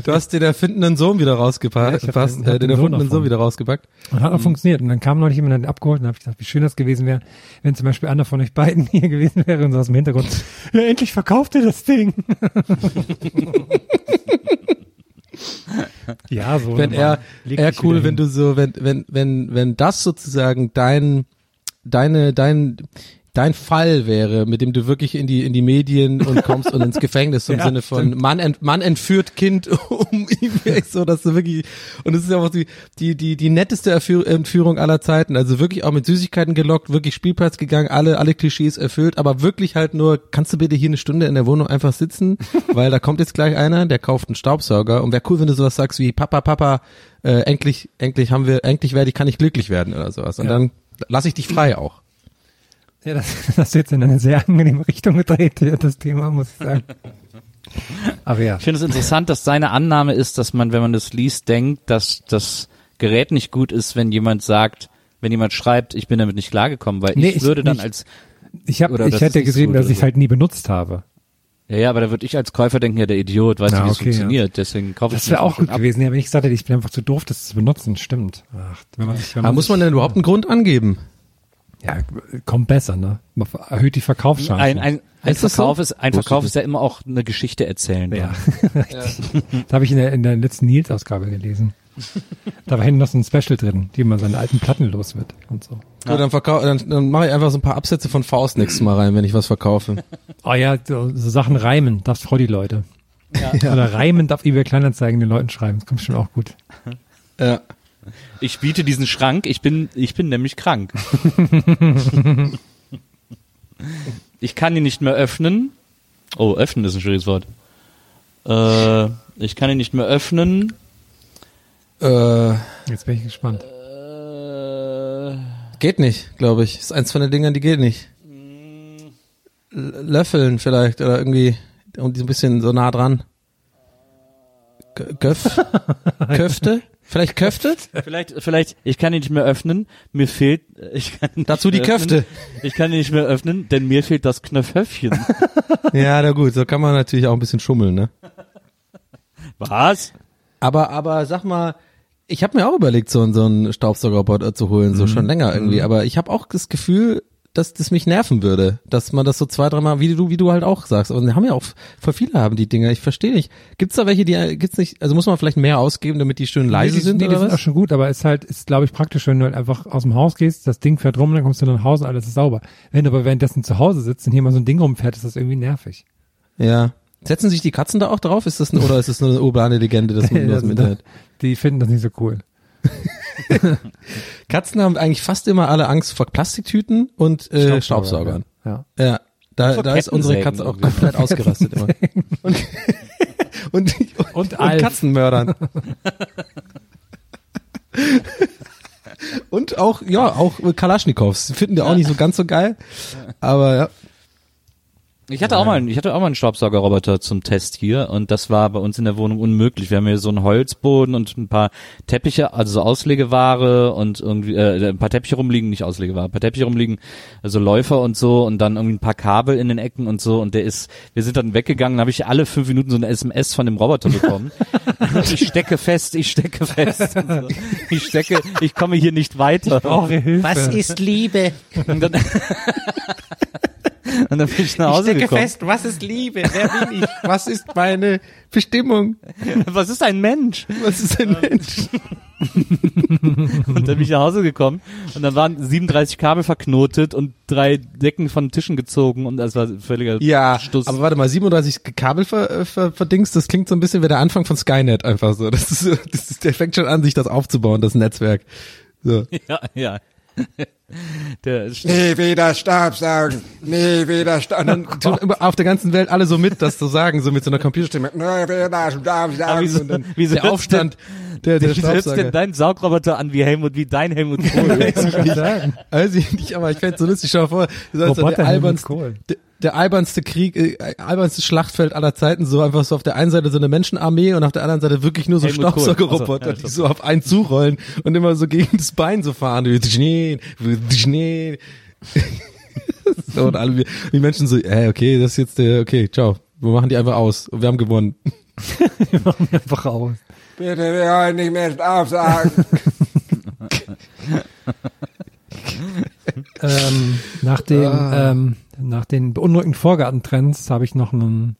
Du hast den erfindenden Sohn wieder Ja, rausgepackt, passt, den- äh, den Sohn erfundenen Sohn wieder rausgepackt. Und hat auch funktioniert. Und dann kam neulich jemand hat abgeholt und habe ich gedacht, wie schön das gewesen wäre, wenn zum Beispiel einer von euch beiden hier gewesen wäre und so aus dem Hintergrund, ja, endlich verkauft ihr das Ding. ja, so. Wenn er, er cool, wenn du so, wenn, wenn, wenn, wenn das sozusagen dein, deine, dein, dein Fall wäre, mit dem du wirklich in die, in die Medien und kommst und ins Gefängnis im Ja, Sinne von Mann, ent, Mann entführt Kind um eBay, so, dass du wirklich, und es ist ja auch die, die, die, die netteste Entführung aller Zeiten, also wirklich auch mit Süßigkeiten gelockt, wirklich Spielplatz gegangen, alle, alle Klischees erfüllt, aber wirklich halt nur, kannst du bitte hier eine Stunde in der Wohnung einfach sitzen, weil da kommt jetzt gleich einer, der kauft einen Staubsauger und wäre cool, wenn du sowas sagst wie, Papa, Papa, äh, endlich, endlich haben wir, endlich werde ich, kann ich glücklich werden oder sowas und Ja. dann lass ich dich frei auch. Ja, das, das du jetzt in eine sehr angenehme Richtung gedreht, ja, das Thema, muss ich sagen. Aber ja. Ich finde es interessant, dass seine Annahme ist, dass man, wenn man das liest, denkt, dass das Gerät nicht gut ist, wenn jemand sagt, wenn jemand schreibt, ich bin damit nicht klargekommen, weil Nee, ich ich würde dann nicht. als, Ich, hab, Oder ich hätte ist gesehen, dass ich es halt nie benutzt habe. ja, ja, aber da würde ich als Käufer denken, ja, der Idiot weiß Ja, nicht, wie es okay, ja. funktioniert, deswegen kaufe ich Das wäre auch gut ab. gewesen, ja, wenn ich gesagt hätte, ich bin einfach zu doof, das zu benutzen. Stimmt. Ach, wenn man sich, wenn Aber muss man denn überhaupt einen Grund angeben? Ja, kommt besser, ne? Man Erhöht die Verkaufschancen. Ein, ein, ein Ist Verkauf so? ist, ein Wusste Verkauf ich ist ja immer auch eine Geschichte erzählen. Ja, richtig. Das habe ich in der, in der letzten Nils-Ausgabe gelesen. Da war hinten noch so ein Special drin, wie man seine alten Platten los wird und so. Gut, dann, verkau dann, dann mache ich einfach so ein paar Absätze von Faust nächstes Mal rein, wenn ich was verkaufe. Oh ja, so, so Sachen reimen, das freut die Leute. Oder reimen darf eBay Kleinanzeigen den Leuten schreiben, das kommt schon auch gut. Ja. Ich biete diesen Schrank, ich bin, ich bin nämlich krank. ich kann ihn nicht mehr öffnen. Oh, öffnen ist ein schwieriges Wort. Äh, ich kann ihn nicht mehr öffnen. Äh, Jetzt bin ich gespannt. Äh, geht nicht, glaube ich. Ist eins von den Dingern, die geht nicht. L Löffeln vielleicht oder irgendwie und so ein bisschen so nah dran. Göff? Köfte? Vielleicht Köfte? vielleicht, vielleicht, ich kann ihn nicht mehr öffnen. Mir fehlt, ich kann ihn Dazu die Köfte. Öffnen. Ich kann ihn nicht mehr öffnen, denn mir fehlt das Knöpfhöfchen. Ja, na gut, so kann man natürlich auch ein bisschen schummeln, ne? Was? Aber, aber sag mal, ich habe mir auch überlegt, so, einen- so einen Staubsaugerroboter zu holen, so schon länger irgendwie. Aber ich habe auch das Gefühl, dass das mich nerven würde, dass man das so zwei, dreimal, wie du, wie du halt auch sagst. Und haben ja auch voll viele haben die Dinger. Ich verstehe nicht. Gibt's da welche, die gibt's nicht? Also muss man vielleicht mehr ausgeben, damit die schön leise nee, die, sind nee, die oder sind auch was? schon gut, aber ist halt, ist glaube ich praktisch, wenn du halt einfach aus dem Haus gehst, das Ding fährt rum, dann kommst du nach Hause und alles ist sauber. Wenn du aber währenddessen zu Hause sitzt und hier mal so ein Ding rumfährt, ist das irgendwie nervig. Ja. Setzen sich die Katzen da auch drauf? Ist das ein, oder ist das nur eine urbane Legende, das man dem Internet? Die finden das nicht so cool. Katzen haben eigentlich fast immer alle Angst vor Plastiktüten und äh, Staubsaugern. Ja. Ja, da, Vor da ist unsere Katze auch komplett ausgerastet immer. Und, und, und, Und Alf. Katzenmördern. Und auch, ja, auch Kalaschnikows. Finden die auch nicht so ganz so geil. Aber ja. Ich hatte auch mal, einen- ich hatte auch mal einen Staubsaugerroboter zum Test hier und das war bei uns in der Wohnung unmöglich. Wir haben hier so einen Holzboden und ein paar Teppiche, also so Auslegeware und irgendwie äh, ein paar Teppiche rumliegen, nicht Auslegeware, ein paar Teppiche rumliegen, also Läufer und so und dann irgendwie ein paar Kabel in den Ecken und so und der ist, wir sind dann weggegangen, habe ich alle fünf Minuten so eine SMS von dem Roboter bekommen. ich stecke fest, ich stecke fest, so. ich stecke, ich komme hier nicht weiter. Brauche Hilfe. ist Liebe? Und dann, bin ich nach Hause gekommen. was ist Liebe? Wer bin ich? Was ist meine Bestimmung? Was ist ein Mensch? Was ist ein Mensch? Und dann bin ich nach Hause gekommen und dann waren 37 Kabel verknotet und drei Decken von Tischen gezogen und das war völliger Ja, Stuss. aber warte mal, 37 Kabel ver, äh, ver, verdingst, das klingt so ein bisschen wie der Anfang von Skynet einfach so. Das ist, das ist der fängt schon an, sich das aufzubauen, das Netzwerk. So. ja, ja. Der Nie wieder Staubsaugen, nie wieder Staubsaugen. Dann tun auf der ganzen Welt alle so mit, das zu sagen, so mit so einer Computerstimme. Nie wieder Aber Staubsaugen. wieso- Und dann wieso der Aufstand der, der Wieso hört denn Staubsauger. dein Saugroboter an wie Helmut, wie dein Helmut Kohl? Weiß ich nicht, aber ich fänd's so lustig. Schau mal vor, das ist so Roboter der Helmut albernste, Kohl. der, der albernste Krieg, äh, albernste Schlachtfeld aller Zeiten, so einfach so auf der einen Seite so eine Menschenarmee und auf der anderen Seite wirklich nur so Helmut. Staubsaugerroboter, Ach so, ja, die so auf einen zurollen und immer so gegen das Bein so fahren. Schnee, Schnee. so und alle, die Menschen so, äh, okay, das ist jetzt der, okay, ciao. Wir machen die einfach aus und wir haben gewonnen. Einfach aus. Bitte, wir wollen nicht mehr Staubsaugen. Ähm, nach den, Ah. ähm, nach den beunruhigenden Vorgartentrends habe ich noch einen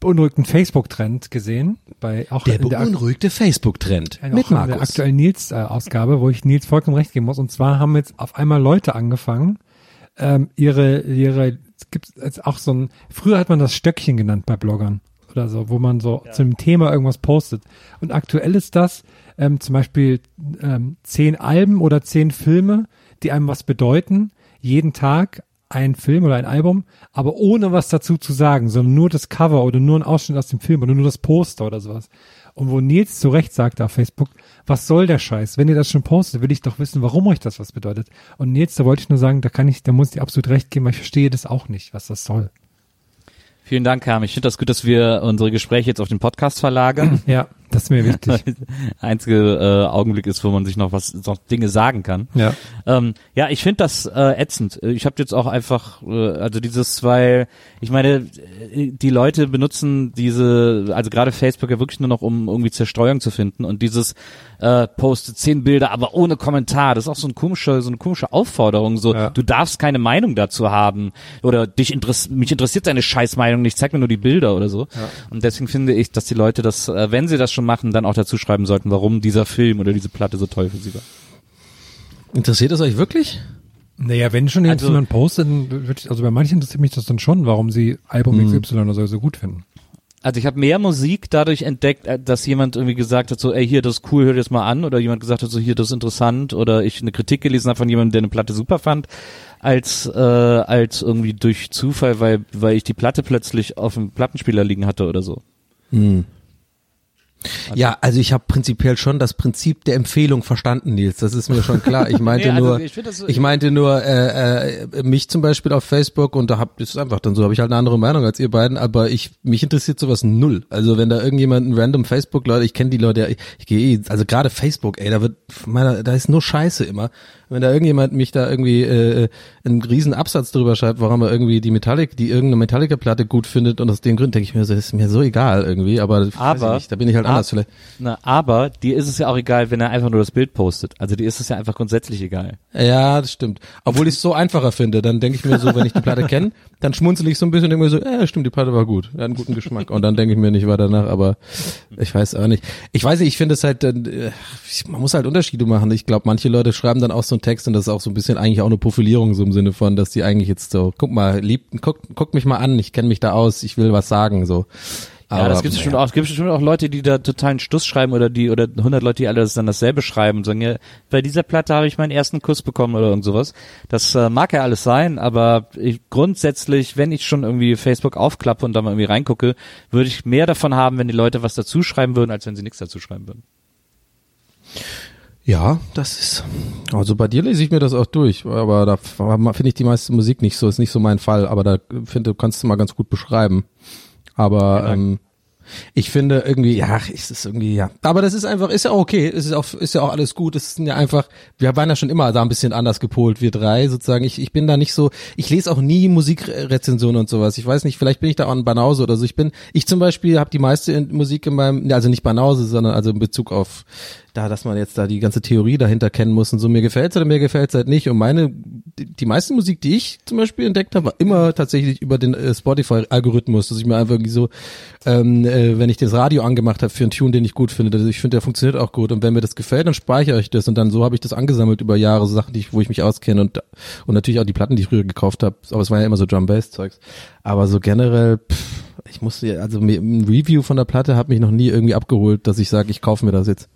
beunruhigten Facebook-Trend gesehen. Bei auch Der in der, ak- beunruhigte Facebook-Trend mit auch in der Markus. aktuellen Nils-Ausgabe, wo ich Nils vollkommen recht geben muss. Und zwar haben jetzt auf einmal Leute angefangen, ähm, ihre, ihre, es gibt jetzt auch so ein, früher hat man das Stöckchen genannt bei Bloggern oder so, wo man so zum Thema irgendwas postet. Und aktuell ist das ähm, zum Beispiel ähm, zehn Alben oder zehn Filme, die einem was bedeuten, jeden Tag ein Film oder ein Album, aber ohne was dazu zu sagen, sondern nur das Cover oder nur ein Ausschnitt aus dem Film oder nur das Poster oder sowas. Und wo Nils zu Recht sagte auf Facebook, was soll der Scheiß? Wenn ihr das schon postet, will ich doch wissen, warum euch das was bedeutet. Und Nils, da wollte ich nur sagen, da kann ich, da muss ich dir absolut recht geben, weil ich verstehe das auch nicht, was das soll. Vielen Dank, Herm. Ich finde das gut, dass wir unsere Gespräche jetzt auf den Podcast verlagern. Ja, das ist mir wichtig. Einzige äh, Augenblick ist, wo man sich noch was, noch Dinge sagen kann. Ja. Ähm, ja, ich finde das äh, ätzend. Ich habe jetzt auch einfach, äh, also dieses, weil ich meine, äh, die Leute benutzen diese, also gerade Facebook ja wirklich nur noch, um irgendwie Zerstreuung zu finden und dieses äh, poste zehn Bilder, aber ohne Kommentar. Das ist auch so ein komische, so eine komische Aufforderung. So, Ja. du darfst keine Meinung dazu haben oder dich interess mich interessiert deine Scheißmeinung nicht. Zeig mir nur die Bilder oder so. Und deswegen finde ich, dass die Leute das, äh, wenn sie das schon machen, dann auch dazu schreiben sollten, warum dieser Film oder diese Platte so toll für sie war. Interessiert das euch wirklich? Naja, wenn schon Also- jemand postet, dann würde ich, also bei manchen interessiert mich das dann schon, warum sie Album XY oder so, so gut finden. Also ich habe mehr Musik dadurch entdeckt, äh, dass jemand irgendwie gesagt hat, so, ey, hier, das ist cool, hör dir das mal an, oder jemand gesagt hat, so, hier, das ist interessant, oder ich eine Kritik gelesen habe von jemandem, der eine Platte super fand, als äh, als irgendwie durch Zufall, weil weil ich die Platte plötzlich auf dem Plattenspieler liegen hatte oder so. Ja, also ich habe prinzipiell schon das Prinzip der Empfehlung verstanden, Nils. Das ist mir schon klar. Ich meinte Nee, also nur, ich so- ich meinte nur äh, äh, mich zum Beispiel auf Facebook und da hab das ist einfach dann so, habe ich halt eine andere Meinung als ihr beiden. Aber ich mich interessiert sowas null. Also wenn da irgendjemand ein random Facebook Leute, ich kenne die Leute, ich, ich gehe eh, also gerade Facebook, ey, da wird meiner, da ist nur Scheiße immer. Wenn da irgendjemand mich da irgendwie äh, einen riesen Absatz drüber schreibt, warum er irgendwie die Metallic, die irgendeine Metallica-Platte gut findet und aus dem Grund denke ich mir, das ist mir so egal irgendwie. Aber, Aber- nicht, da bin ich halt anders vielleicht. Na, aber dir ist es ja auch egal, wenn er einfach nur das Bild postet. Also dir ist es ja einfach grundsätzlich egal. Ja, das stimmt. Obwohl ich es so einfacher finde, dann denke ich mir so, wenn ich die Platte kenne, dann schmunzel ich so ein bisschen und denke mir so, ja, stimmt, die Platte war gut, hat einen guten Geschmack. Und dann denke ich mir nicht weiter nach, aber ich weiß auch nicht. Ich weiß nicht, ich finde es halt, äh, man muss halt Unterschiede machen. Ich glaube, manche Leute schreiben dann auch so einen Text und das ist auch so ein bisschen eigentlich auch eine Profilierung so im Sinne von, dass die eigentlich jetzt so, guck mal, lieb, guck, guck mich mal an, ich kenne mich da aus, ich will was sagen, so. Ja, das gibt es schon auch. Es gibt bestimmt auch Leute, die da totalen Stuss schreiben oder die oder 100 Leute, die alle das dann dasselbe schreiben und sagen, ja, bei dieser Platte habe ich meinen ersten Kuss bekommen oder irgend sowas. Das äh, mag ja alles sein, aber ich, grundsätzlich, wenn ich schon irgendwie Facebook aufklappe und da mal irgendwie reingucke, würde ich mehr davon haben, wenn die Leute was dazu schreiben würden, als wenn sie nichts dazu schreiben würden. Ja, das ist. Also bei dir lese ich mir das auch durch, aber da finde ich die meiste Musik nicht so, ist nicht so mein Fall, aber da finde kannst du mal ganz gut beschreiben. Aber Dank. ähm, ich finde irgendwie, ja, ist es irgendwie, ja. Aber das ist einfach, ist ja auch okay, ist auch, ist ja auch alles gut. Es sind ja einfach, wir waren ja schon immer da ein bisschen anders gepolt, wir drei sozusagen. Ich, ich bin da nicht so, ich lese auch nie Musikrezensionen und sowas. Ich weiß nicht, vielleicht bin ich da auch ein Banause oder so. Ich bin, ich zum Beispiel habe die meiste Musik in meinem, also nicht Banause, sondern also in Bezug auf da, dass man jetzt da die ganze Theorie dahinter kennen muss und so, mir gefällt's oder mir gefällt's halt nicht. Und meine, die, meiste Musik, die ich zum Beispiel entdeckt habe, war immer tatsächlich über den äh, Spotify-Algorithmus, dass ich mir einfach irgendwie so, ähm, äh, wenn ich das Radio angemacht habe für einen Tune, den ich gut finde, also ich finde, der funktioniert auch gut. Und wenn mir das gefällt, dann speichere ich das. Und dann so habe ich das angesammelt über Jahre, so Sachen, die ich, wo ich mich auskenne und, und natürlich auch die Platten, die ich früher gekauft habe. Aber es war ja immer so Drum-Bass-Zeugs. Aber so generell, pff, ich musste, also ein Review von der Platte hat mich noch nie irgendwie abgeholt, dass ich sage, ich kaufe mir das jetzt.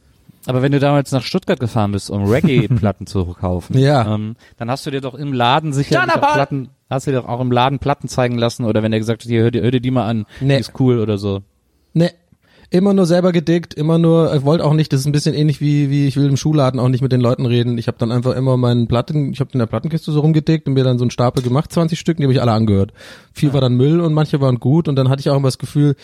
Aber wenn du damals nach Stuttgart gefahren bist, um Reggae-Platten zu kaufen, Ja. ähm, dann hast du dir doch im Laden sicher! Platten, hast du dir doch auch im Laden Platten zeigen lassen oder wenn er gesagt hat, hier, hör dir, hör dir die mal an, Nee. die ist cool oder so. Ne, immer nur selber gedickt, immer nur, ich wollte auch nicht, das ist ein bisschen ähnlich wie, wie ich will im Schuhladen auch nicht mit den Leuten reden. Ich habe dann einfach immer meinen Platten, ich habe in der Plattenkiste so rumgedickt und mir dann so einen Stapel gemacht, 20 Stück, die habe ich alle angehört. Viel war dann Müll und manche waren gut und dann hatte ich auch immer das Gefühl,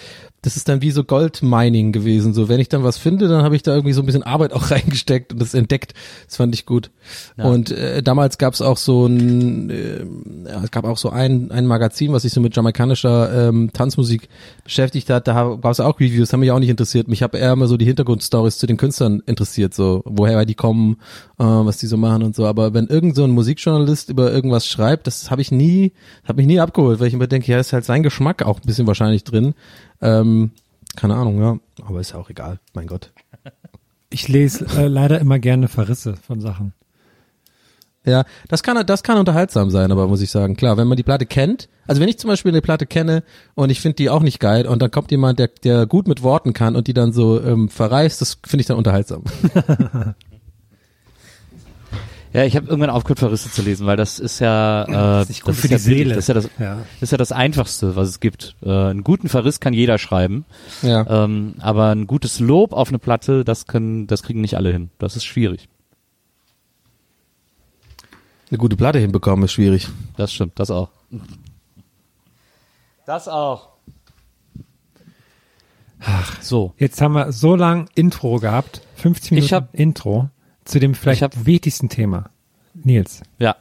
das ist dann wie so Goldmining gewesen. So, wenn ich dann was finde, dann habe ich da irgendwie so ein bisschen Arbeit auch reingesteckt und das entdeckt. Das fand ich gut. Und äh, damals gab es auch so ein, äh, ja, es gab auch so ein, ein Magazin, was sich so mit jamaikanischer ähm, Tanzmusik beschäftigt hat. Da gab es auch Reviews, haben mich auch nicht interessiert. Mich habe eher immer so die Hintergrundstories zu den Künstlern interessiert, so woher die kommen, äh, was die so machen und so. Aber wenn irgend so ein Musikjournalist über irgendwas schreibt, das habe ich nie, hat mich nie abgeholt, weil ich immer denke, ja, ist halt sein Geschmack auch ein bisschen wahrscheinlich drin. Ähm, keine Ahnung, ja. Aber ist ja auch egal, mein Gott. Ich lese äh, leider immer gerne Verrisse von Sachen. Ja, das kann, das kann unterhaltsam sein, aber muss ich sagen, klar, wenn man die Platte kennt, also wenn ich zum Beispiel eine Platte kenne und ich finde die auch nicht geil und dann kommt jemand, der, der gut mit Worten kann und die dann so ähm, verreißt, das finde ich dann unterhaltsam. Ja, ich habe irgendwann aufgehört, Verrisse zu lesen, weil das ist ja, äh, das ist ja die Seele. Das ist ja das, Ja. das ist ja das Einfachste, was es gibt. Äh, einen guten Verriss kann jeder schreiben, Ja. ähm, aber ein gutes Lob auf eine Platte, das können, das kriegen nicht alle hin. Das ist schwierig. Eine gute Platte hinbekommen ist schwierig. Das stimmt, das auch. Das auch. Ach, so. Jetzt haben wir so lang Intro gehabt, 50 Minuten Ich hab- Intro zu dem vielleicht Ich hab- wichtigsten Thema. Nils. Ja,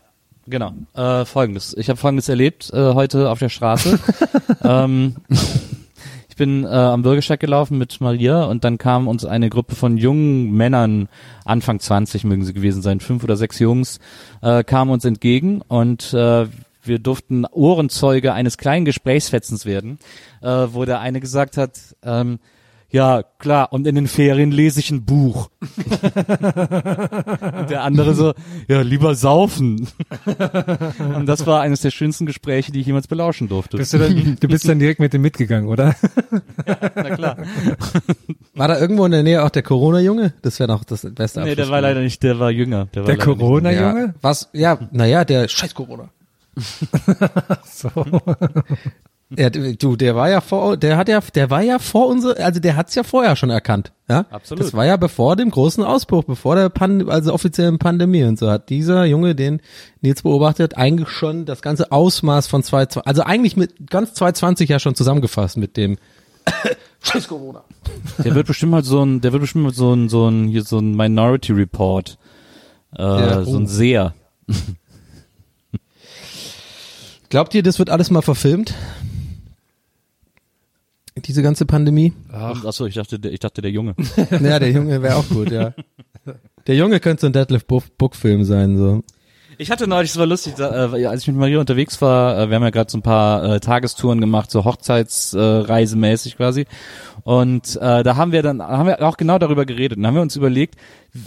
genau. Äh, Folgendes. Ich habe Folgendes erlebt äh, heute auf der Straße. ähm, ich bin äh, am Bürgersteig gelaufen mit Maria und dann kam uns eine Gruppe von jungen Männern, Anfang 20 mögen sie gewesen sein, fünf oder sechs Jungs, äh, kamen uns entgegen und äh, wir durften Ohrenzeuge eines kleinen Gesprächsfetzens werden, äh, wo der eine gesagt hat, ähm, ja, klar, und in den Ferien lese ich ein Buch. Und der andere so, ja, lieber saufen. Und das war eines der schönsten Gespräche, die ich jemals belauschen durfte. Bist du, dann, du bist dann direkt mit dem mitgegangen, oder? Na klar. War da irgendwo in der Nähe auch der Corona-Junge? Das wäre noch das beste Nee, der war leider nicht, der war jünger. Der, Der Corona-Junge? Ja, was? Ja, naja, der scheiß Corona. So. Ja, du, der war ja vor, der hat ja, der war ja vor unser, also der hat's ja vorher schon erkannt, ja. Absolut. Das war ja bevor dem großen Ausbruch, bevor der Pan, also offiziellen Pandemie und so hat dieser Junge, den Nils beobachtet, eigentlich schon das ganze Ausmaß von 2020, also eigentlich mit ganz 2020 ja schon zusammengefasst mit dem Scheiß Corona. Der wird bestimmt mal so ein, der wird bestimmt mal so ein, so ein, hier so ein Minority Report, äh, Ja, so oh. ein Seher. Glaubt ihr, das wird alles mal verfilmt? Diese ganze Pandemie? Ach. Achso, ich dachte, der, ich dachte der Junge. Ja, der Junge wäre auch gut, ja. Der Junge könnte so ein Deadlift Book Film sein, so. Ich hatte neulich, es war lustig, da, äh, als ich mit Maria unterwegs war, äh, wir haben ja gerade so ein paar äh, Tagestouren gemacht, so Hochzeitsreisemäßig äh, quasi. Und äh, da haben wir dann, haben wir auch genau darüber geredet. Und haben wir uns überlegt,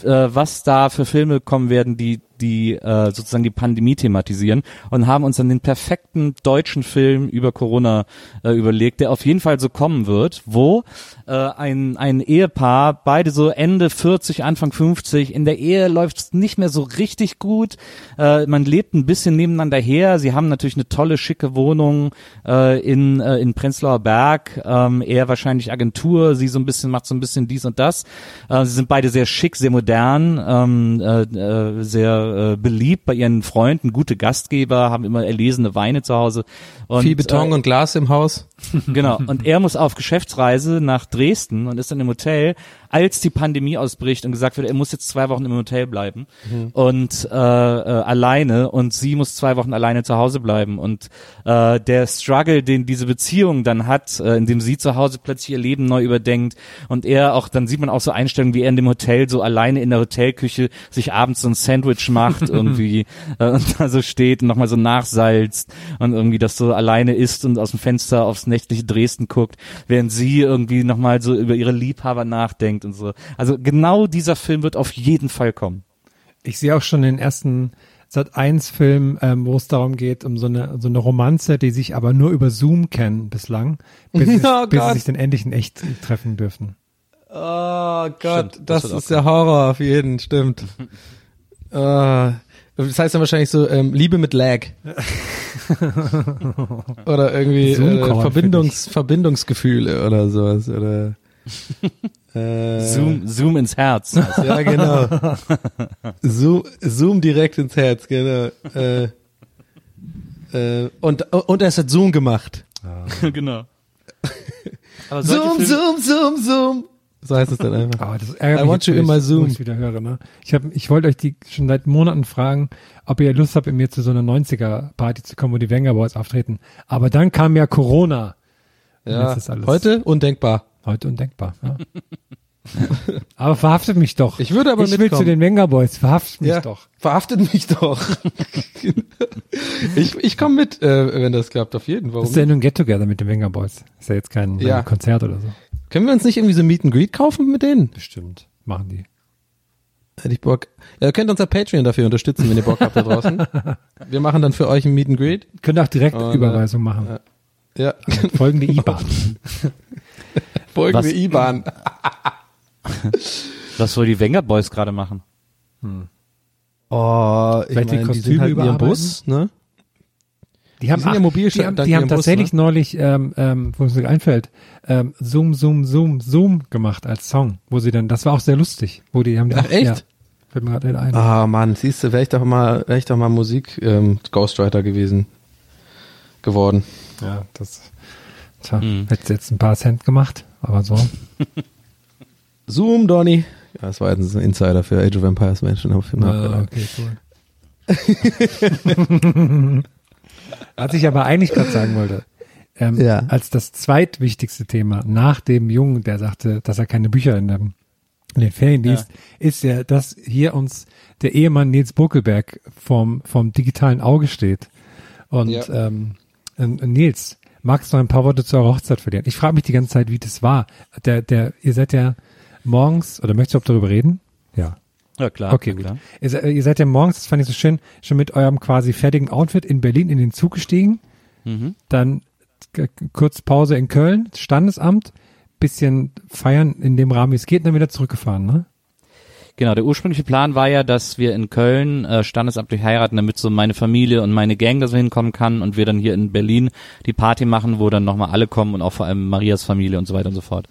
äh, was da für Filme kommen werden, die die äh, sozusagen die Pandemie thematisieren. Und haben uns dann den perfekten deutschen Film über Corona äh, überlegt, der auf jeden Fall so kommen wird, wo äh, ein, ein Ehepaar, beide so Ende 40, Anfang 50, in der Ehe läuft es nicht mehr so richtig gut, äh, man lebt ein bisschen nebeneinander her, sie haben natürlich eine tolle, schicke Wohnung äh, in, äh, in Prenzlauer Berg, ähm, er wahrscheinlich Agentur, sie so ein bisschen, macht so ein bisschen dies und das, äh, sie sind beide sehr schick, sehr modern, ähm, äh, äh, sehr äh, beliebt bei ihren Freunden, gute Gastgeber, haben immer erlesene Weine zu Hause. Und, Viel Beton äh, und Glas im Haus. Genau. Und er muss auf Geschäftsreise nach Dresden und ist dann im Hotel, als die Pandemie ausbricht und gesagt wird, er muss jetzt zwei Wochen im Hotel bleiben und äh, äh, alleine und sie muss zwei Wochen alleine zu Hause bleiben und äh, der Struggle, den diese Beziehung dann hat, äh, indem sie zu Hause plötzlich ihr Leben neu überdenkt und er auch, dann sieht man auch so Einstellungen, wie er in dem Hotel so alleine in der Hotelküche sich abends so ein Sandwich macht irgendwie äh, und da so steht und nochmal so nachsalzt und irgendwie das so alleine isst und aus dem Fenster aufs nächtliche Dresden guckt, während sie irgendwie nochmal so über ihre Liebhaber nachdenkt und so. Also genau dieser Film wird auf jeden Fall kommen. Ich sehe auch schon den ersten Sat 1 Film, ähm, wo es darum geht, um so eine, so eine Romanze, die sich aber nur über Zoom kennen bislang, bis, sie, Oh bis Gott. sie sich dann endlich in echt treffen dürfen. Oh Gott, Stimmt, das, das ist der Horror auf jeden, stimmt. äh, das heißt dann wahrscheinlich so ähm, Liebe mit Lag. oder irgendwie äh, Verbindungs Verbindungsgefühle oder sowas oder äh, Zoom, Zoom ins Herz. Ja, genau. Zoom, Zoom direkt ins Herz, genau. Äh, äh, und und es hat Zoom gemacht. genau. Aber solche Zoom, Zoom, Zoom, Zoom. So heißt es dann einfach. Aber das ärgert I mich want you in my ich- Zoom. Wo ich's wieder höre, ne? Ich hab, ich wollte euch die schon seit Monaten fragen, ob ihr Lust habt, mit mir zu so einer 90er Party zu kommen, wo die Wenger Boys auftreten. Aber dann kam ja Corona. Und Ja, jetzt ist alles heute undenkbar. Heute undenkbar. Ja. aber verhaftet mich doch. Ich würde aber Ich will mitkommen. zu den Wenger Boys. Verhaftet mich ja, doch. verhaftet mich doch. ich ich komme mit, äh, wenn das klappt, auf jeden Fall. Ist ja nur ein Get-Together mit den Wenger Boys. Ist ja jetzt kein Ja. Konzert oder so. Können wir uns nicht irgendwie so Meet and Greet kaufen mit denen? Bestimmt. Machen die. Hätte ich Bock. Ihr könnt unser Patreon dafür unterstützen, wenn ihr Bock habt da draußen. Wir machen dann für euch ein Meet and Greet. Könnt auch direkt Und, Überweisung machen. Ja, Folgende IBAN. Folgende Was- IBAN. Was soll die Wenger Boys gerade machen? Oh, ich Vielleicht die meine, die Kostüme sind halt ihrem überarbeiten? Bus, ne? Die haben, ja ach, mobil die haben, die haben ihrem Bus, tatsächlich ne? neulich, ähm, ähm, wo es mir einfällt, ähm, Zoom, Zoom, Zoom, Zoom gemacht als Song, wo sie dann, das war auch sehr lustig, wo die haben die Ach, auch, echt? Ja, fällt mir gerade ein. Ah, Mann, siehst du, wäre ich doch mal, wäre ich doch mal Musik ähm, Ghostwriter gewesen geworden. Ja, das, tja, hätte jetzt ein paar Cent gemacht, aber so. Zoom, Donny. Ja, das war jetzt ein Insider für Age of Empires Menschen auf. Ah, okay, cool. Was ich aber eigentlich gerade sagen wollte, ähm, Ja. als das zweitwichtigste Thema nach dem Jungen, der sagte, dass er keine Bücher in, dem, in den Ferien liest, ist ja, dass hier uns der Ehemann Nils Buckelberg vom, vom digitalen Auge steht. Und Ja. ähm, äh, Nils, magst du noch ein paar Worte zu eurer Hochzeit verlieren? Ich frage mich die ganze Zeit, wie das war. Der, der, ihr seid ja morgens, oder möchtest du auch darüber reden? Ja. Ja, klar. Okay, ja, gut. klar. Ihr, ihr seid ja morgens, das fand ich so schön, schon mit eurem quasi fertigen Outfit in Berlin in den Zug gestiegen. Mhm. Dann kurz Pause in Köln, Standesamt, bisschen feiern in dem Rahmen, wie es geht, und dann wieder zurückgefahren, ne? Genau, der ursprüngliche Plan war ja, dass wir in Köln äh, standesamtlich heiraten, damit so meine Familie und meine Gang da so hinkommen kann und wir dann hier in Berlin die Party machen, wo dann nochmal alle kommen und auch vor allem Marias Familie und so weiter und so fort.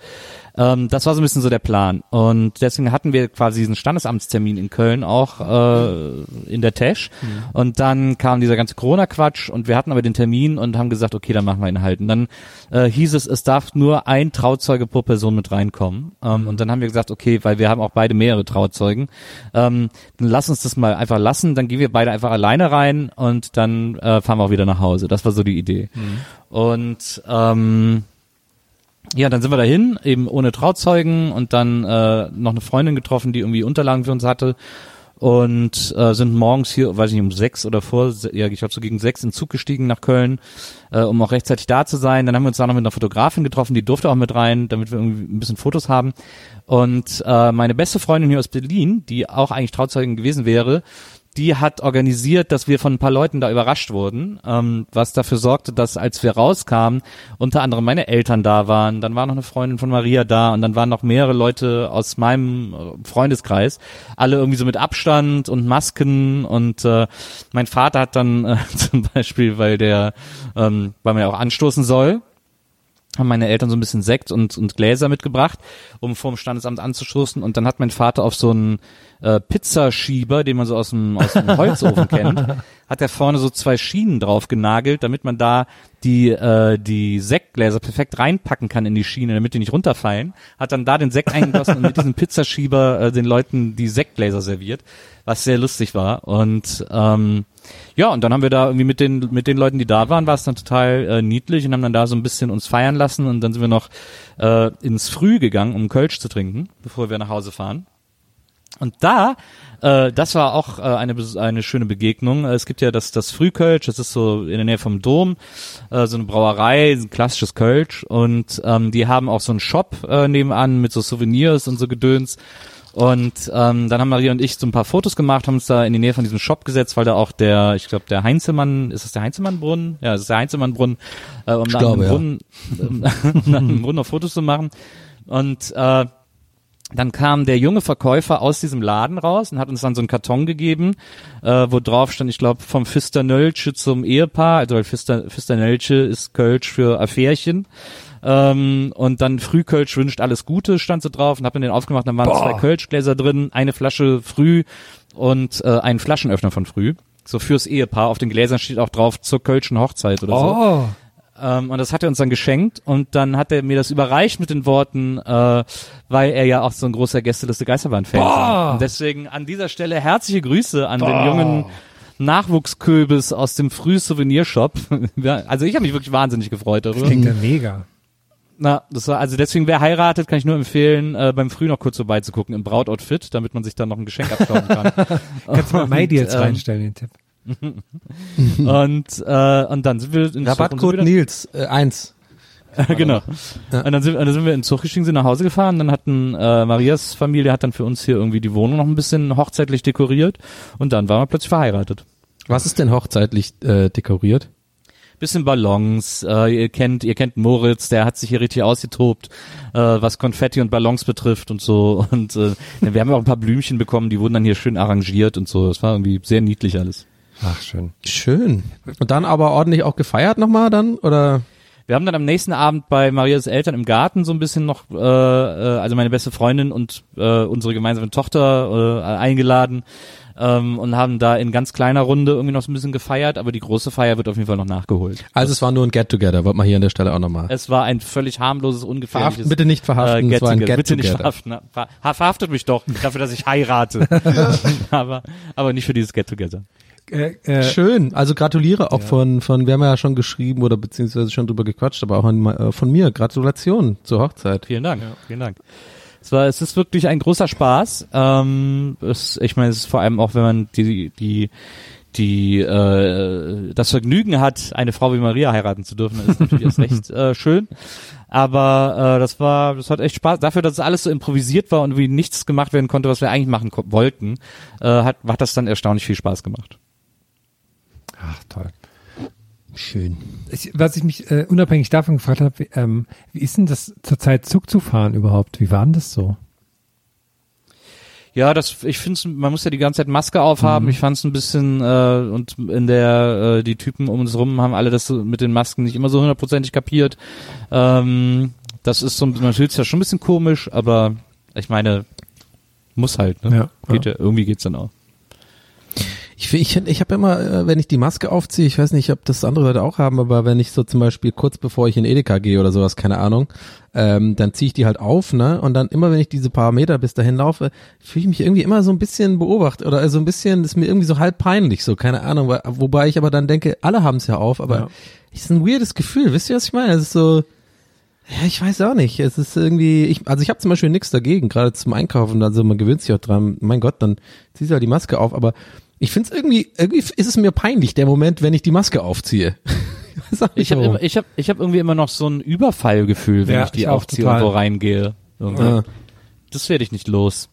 Ähm, das war so ein bisschen so der Plan. Und deswegen hatten wir quasi diesen Standesamtstermin in Köln auch äh, in der Tesch. Und dann kam dieser ganze Corona-Quatsch und wir hatten aber den Termin und haben gesagt, okay, dann machen wir ihn halt. Und dann äh, hieß es, es darf nur ein Trauzeuge pro Person mit reinkommen. Ähm, und dann haben wir gesagt, okay, weil wir haben auch beide mehrere Trauzeugen, ähm, dann lass uns das mal einfach lassen, dann gehen wir beide einfach alleine rein und dann äh, fahren wir auch wieder nach Hause. Das war so die Idee. Und ähm, ja, dann sind wir dahin, eben ohne Trauzeugen und dann äh, noch eine Freundin getroffen, die irgendwie Unterlagen für uns hatte und äh, sind morgens hier, weiß ich nicht, um sechs oder vor, ja, ich glaube so gegen sechs in Zug gestiegen nach Köln, äh, um auch rechtzeitig da zu sein. Dann haben wir uns da noch mit einer Fotografin getroffen, die durfte auch mit rein, damit wir irgendwie ein bisschen Fotos haben. Und äh, meine beste Freundin hier aus Berlin, die auch eigentlich Trauzeugin gewesen wäre, die hat organisiert, dass wir von ein paar Leuten da überrascht wurden, ähm, was dafür sorgte, dass als wir rauskamen, unter anderem meine Eltern da waren, dann war noch eine Freundin von Maria da und dann waren noch mehrere Leute aus meinem äh, Freundeskreis, alle irgendwie so mit Abstand und Masken und äh, mein Vater hat dann äh, zum Beispiel, weil der, ähm, weil man ja auch anstoßen soll, haben meine Eltern so ein bisschen Sekt und, und Gläser mitgebracht, um vorm Standesamt anzustoßen. Und dann hat mein Vater auf so einen äh, Pizzaschieber, den man so aus dem, aus dem Holzofen kennt, hat er vorne so zwei Schienen drauf genagelt, damit man da die, äh, die Sektgläser perfekt reinpacken kann in die Schiene, damit die nicht runterfallen. Hat dann da den Sekt eingegossen und mit diesem Pizzaschieber äh, den Leuten die Sektgläser serviert, was sehr lustig war. Und ähm, ja, und dann haben wir da irgendwie mit den mit den Leuten, die da waren, war es dann total äh, niedlich und haben dann da so ein bisschen uns feiern lassen und dann sind wir noch äh, ins Früh gegangen, um Kölsch zu trinken, bevor wir nach Hause fahren. Und da, äh, das war auch äh, eine eine schöne Begegnung. Es gibt ja das das Frühkölsch, das ist so in der Nähe vom Dom, äh, so eine Brauerei, ein klassisches Kölsch und ähm, die haben auch so einen Shop äh, nebenan mit so Souvenirs und so Gedöns. Und ähm, dann haben Maria und ich so ein paar Fotos gemacht, haben uns da in die Nähe von diesem Shop gesetzt, weil da auch der, ich glaube, der Heinzelmann, ist das der Heinzelmann-Brunnen? Ja, das ist der Heinzelmann-Brunnen, äh, um da dem ja. Brunnen, um an dem Brunnen noch Fotos zu machen. Und äh, dann kam der junge Verkäufer aus diesem Laden raus und hat uns dann so einen Karton gegeben, äh, wo drauf stand, ich glaube, vom Fister Nölsche zum Ehepaar, also weil Fister, Fister Nölsche ist Kölsch für Affärchen. Ähm, und dann Frühkölsch wünscht alles Gute, stand so drauf und hab dann den aufgemacht, dann waren zwei Kölschgläser drin, eine Flasche Früh und äh, ein Flaschenöffner von Früh. So fürs Ehepaar. Auf den Gläsern steht auch drauf zur Kölschen Hochzeit oder so. Oh, Ähm, und das hat er uns dann geschenkt und dann hat er mir das überreicht mit den Worten, äh, weil er ja auch so ein großer Gästeliste Geisterbahn-Fan war. Und deswegen an dieser Stelle herzliche Grüße an den jungen Nachwuchsköbis aus dem Früh-Souvenirshop. Also ich habe mich wirklich wahnsinnig gefreut darüber. klingt ja mega. Na, das war, also deswegen, wer heiratet, kann ich nur empfehlen, äh, beim Früh noch kurz vorbeizugucken im Brautoutfit, damit man sich dann noch ein Geschenk abstauben kann. Kannst du mal My Deals ähm, reinstellen, den Tipp. und, äh, und dann sind wir in Rabattcode Nils, äh, eins. genau. Und dann sind, und dann sind wir in Zug gestiegen, sind nach Hause gefahren. Dann hatten äh, Marias Familie hat dann für uns hier irgendwie die Wohnung noch ein bisschen hochzeitlich dekoriert. Und dann waren wir plötzlich verheiratet. Was ist denn hochzeitlich äh, dekoriert? Bisschen Ballons. Äh, ihr kennt, ihr kennt Moritz, der hat sich hier richtig ausgetobt, äh, was Konfetti und Ballons betrifft und so. Und äh, wir haben ja auch ein paar Blümchen bekommen, die wurden dann hier schön arrangiert und so. Das war irgendwie sehr niedlich alles. Ach, schön. Schön. Und dann aber ordentlich auch gefeiert nochmal dann? Oder? Wir haben dann am nächsten Abend bei Marias Eltern im Garten so ein bisschen noch, äh, äh, also meine beste Freundin und äh, unsere gemeinsame Tochter äh, eingeladen ähm, und haben da in ganz kleiner Runde irgendwie noch so ein bisschen gefeiert, aber die große Feier wird auf jeden Fall noch nachgeholt. Also es war nur ein Get-Together, wollte man hier an der Stelle auch nochmal. Es war ein völlig harmloses, ungefährliches Verhaften, bitte nicht verhaften, äh, es war ein Get-Together. Bitte nicht verhaften. Ver ha- verhaftet mich doch dafür, dass ich heirate. aber, aber nicht für dieses Get-Together. Äh, äh, Schön. Also gratuliere auch von, von, wir haben ja schon geschrieben oder beziehungsweise schon drüber gequatscht, aber auch an, äh, von mir. Gratulation zur Hochzeit. Vielen Dank, vielen Dank. Es war, es ist wirklich ein großer Spaß. Ähm, es, ich meine, es ist vor allem auch, wenn man die, die, die, äh, das Vergnügen hat, eine Frau wie Maria heiraten zu dürfen, ist natürlich erst recht äh, schön. Aber äh, das war, das hat echt Spaß. Dafür, dass es alles so improvisiert war und wie nichts gemacht werden konnte, was wir eigentlich machen wollten, äh, hat, hat das dann erstaunlich viel Spaß gemacht. ach, toll. Schön. Ich, was ich mich äh, unabhängig davon gefragt habe, wie, ähm, wie ist denn das zurzeit Zug zu fahren überhaupt? Wie war denn das so? Ja, das, ich finde, man muss ja die ganze Zeit Maske aufhaben. Ich fand es ein bisschen äh, und in der äh, die Typen um uns rum haben alle das mit den Masken nicht immer so hundertprozentig kapiert. Ähm, das ist so, man fühlt sich ja schon ein bisschen komisch, aber ich meine, muss halt. Ne? Ja, Geht ja. irgendwie geht's dann auch. Ich, ich, ich habe immer, äh, wenn ich die Maske aufziehe, ich weiß nicht, ob das andere Leute auch haben, aber wenn ich so zum Beispiel kurz bevor ich in Edeka gehe oder sowas, keine Ahnung, ähm, dann ziehe ich die halt auf, ne? Und dann immer, wenn ich diese paar Meter bis dahin laufe, fühle ich mich irgendwie immer so ein bisschen beobachtet oder so ein bisschen, ist mir irgendwie so halb peinlich, so, keine Ahnung, wobei ich aber dann denke, alle haben es ja auf, aber Ja. es ist ein weirdes Gefühl, wisst ihr, was ich meine? Es ist so, ja, ich weiß auch nicht. Es ist irgendwie, ich, also ich habe zum Beispiel nichts dagegen, gerade zum Einkaufen, also man gewöhnt sich auch dran. Mein Gott, dann ziehst du halt die Maske auf, aber ich finde es irgendwie, irgendwie ist es mir peinlich, der Moment, wenn ich die Maske aufziehe. ich Ich habe ich habe, ich habe irgendwie immer noch so ein Überfallgefühl, wenn Ja, ich die ich aufziehe und wo reingehe. Ja. Das werde ich nicht los.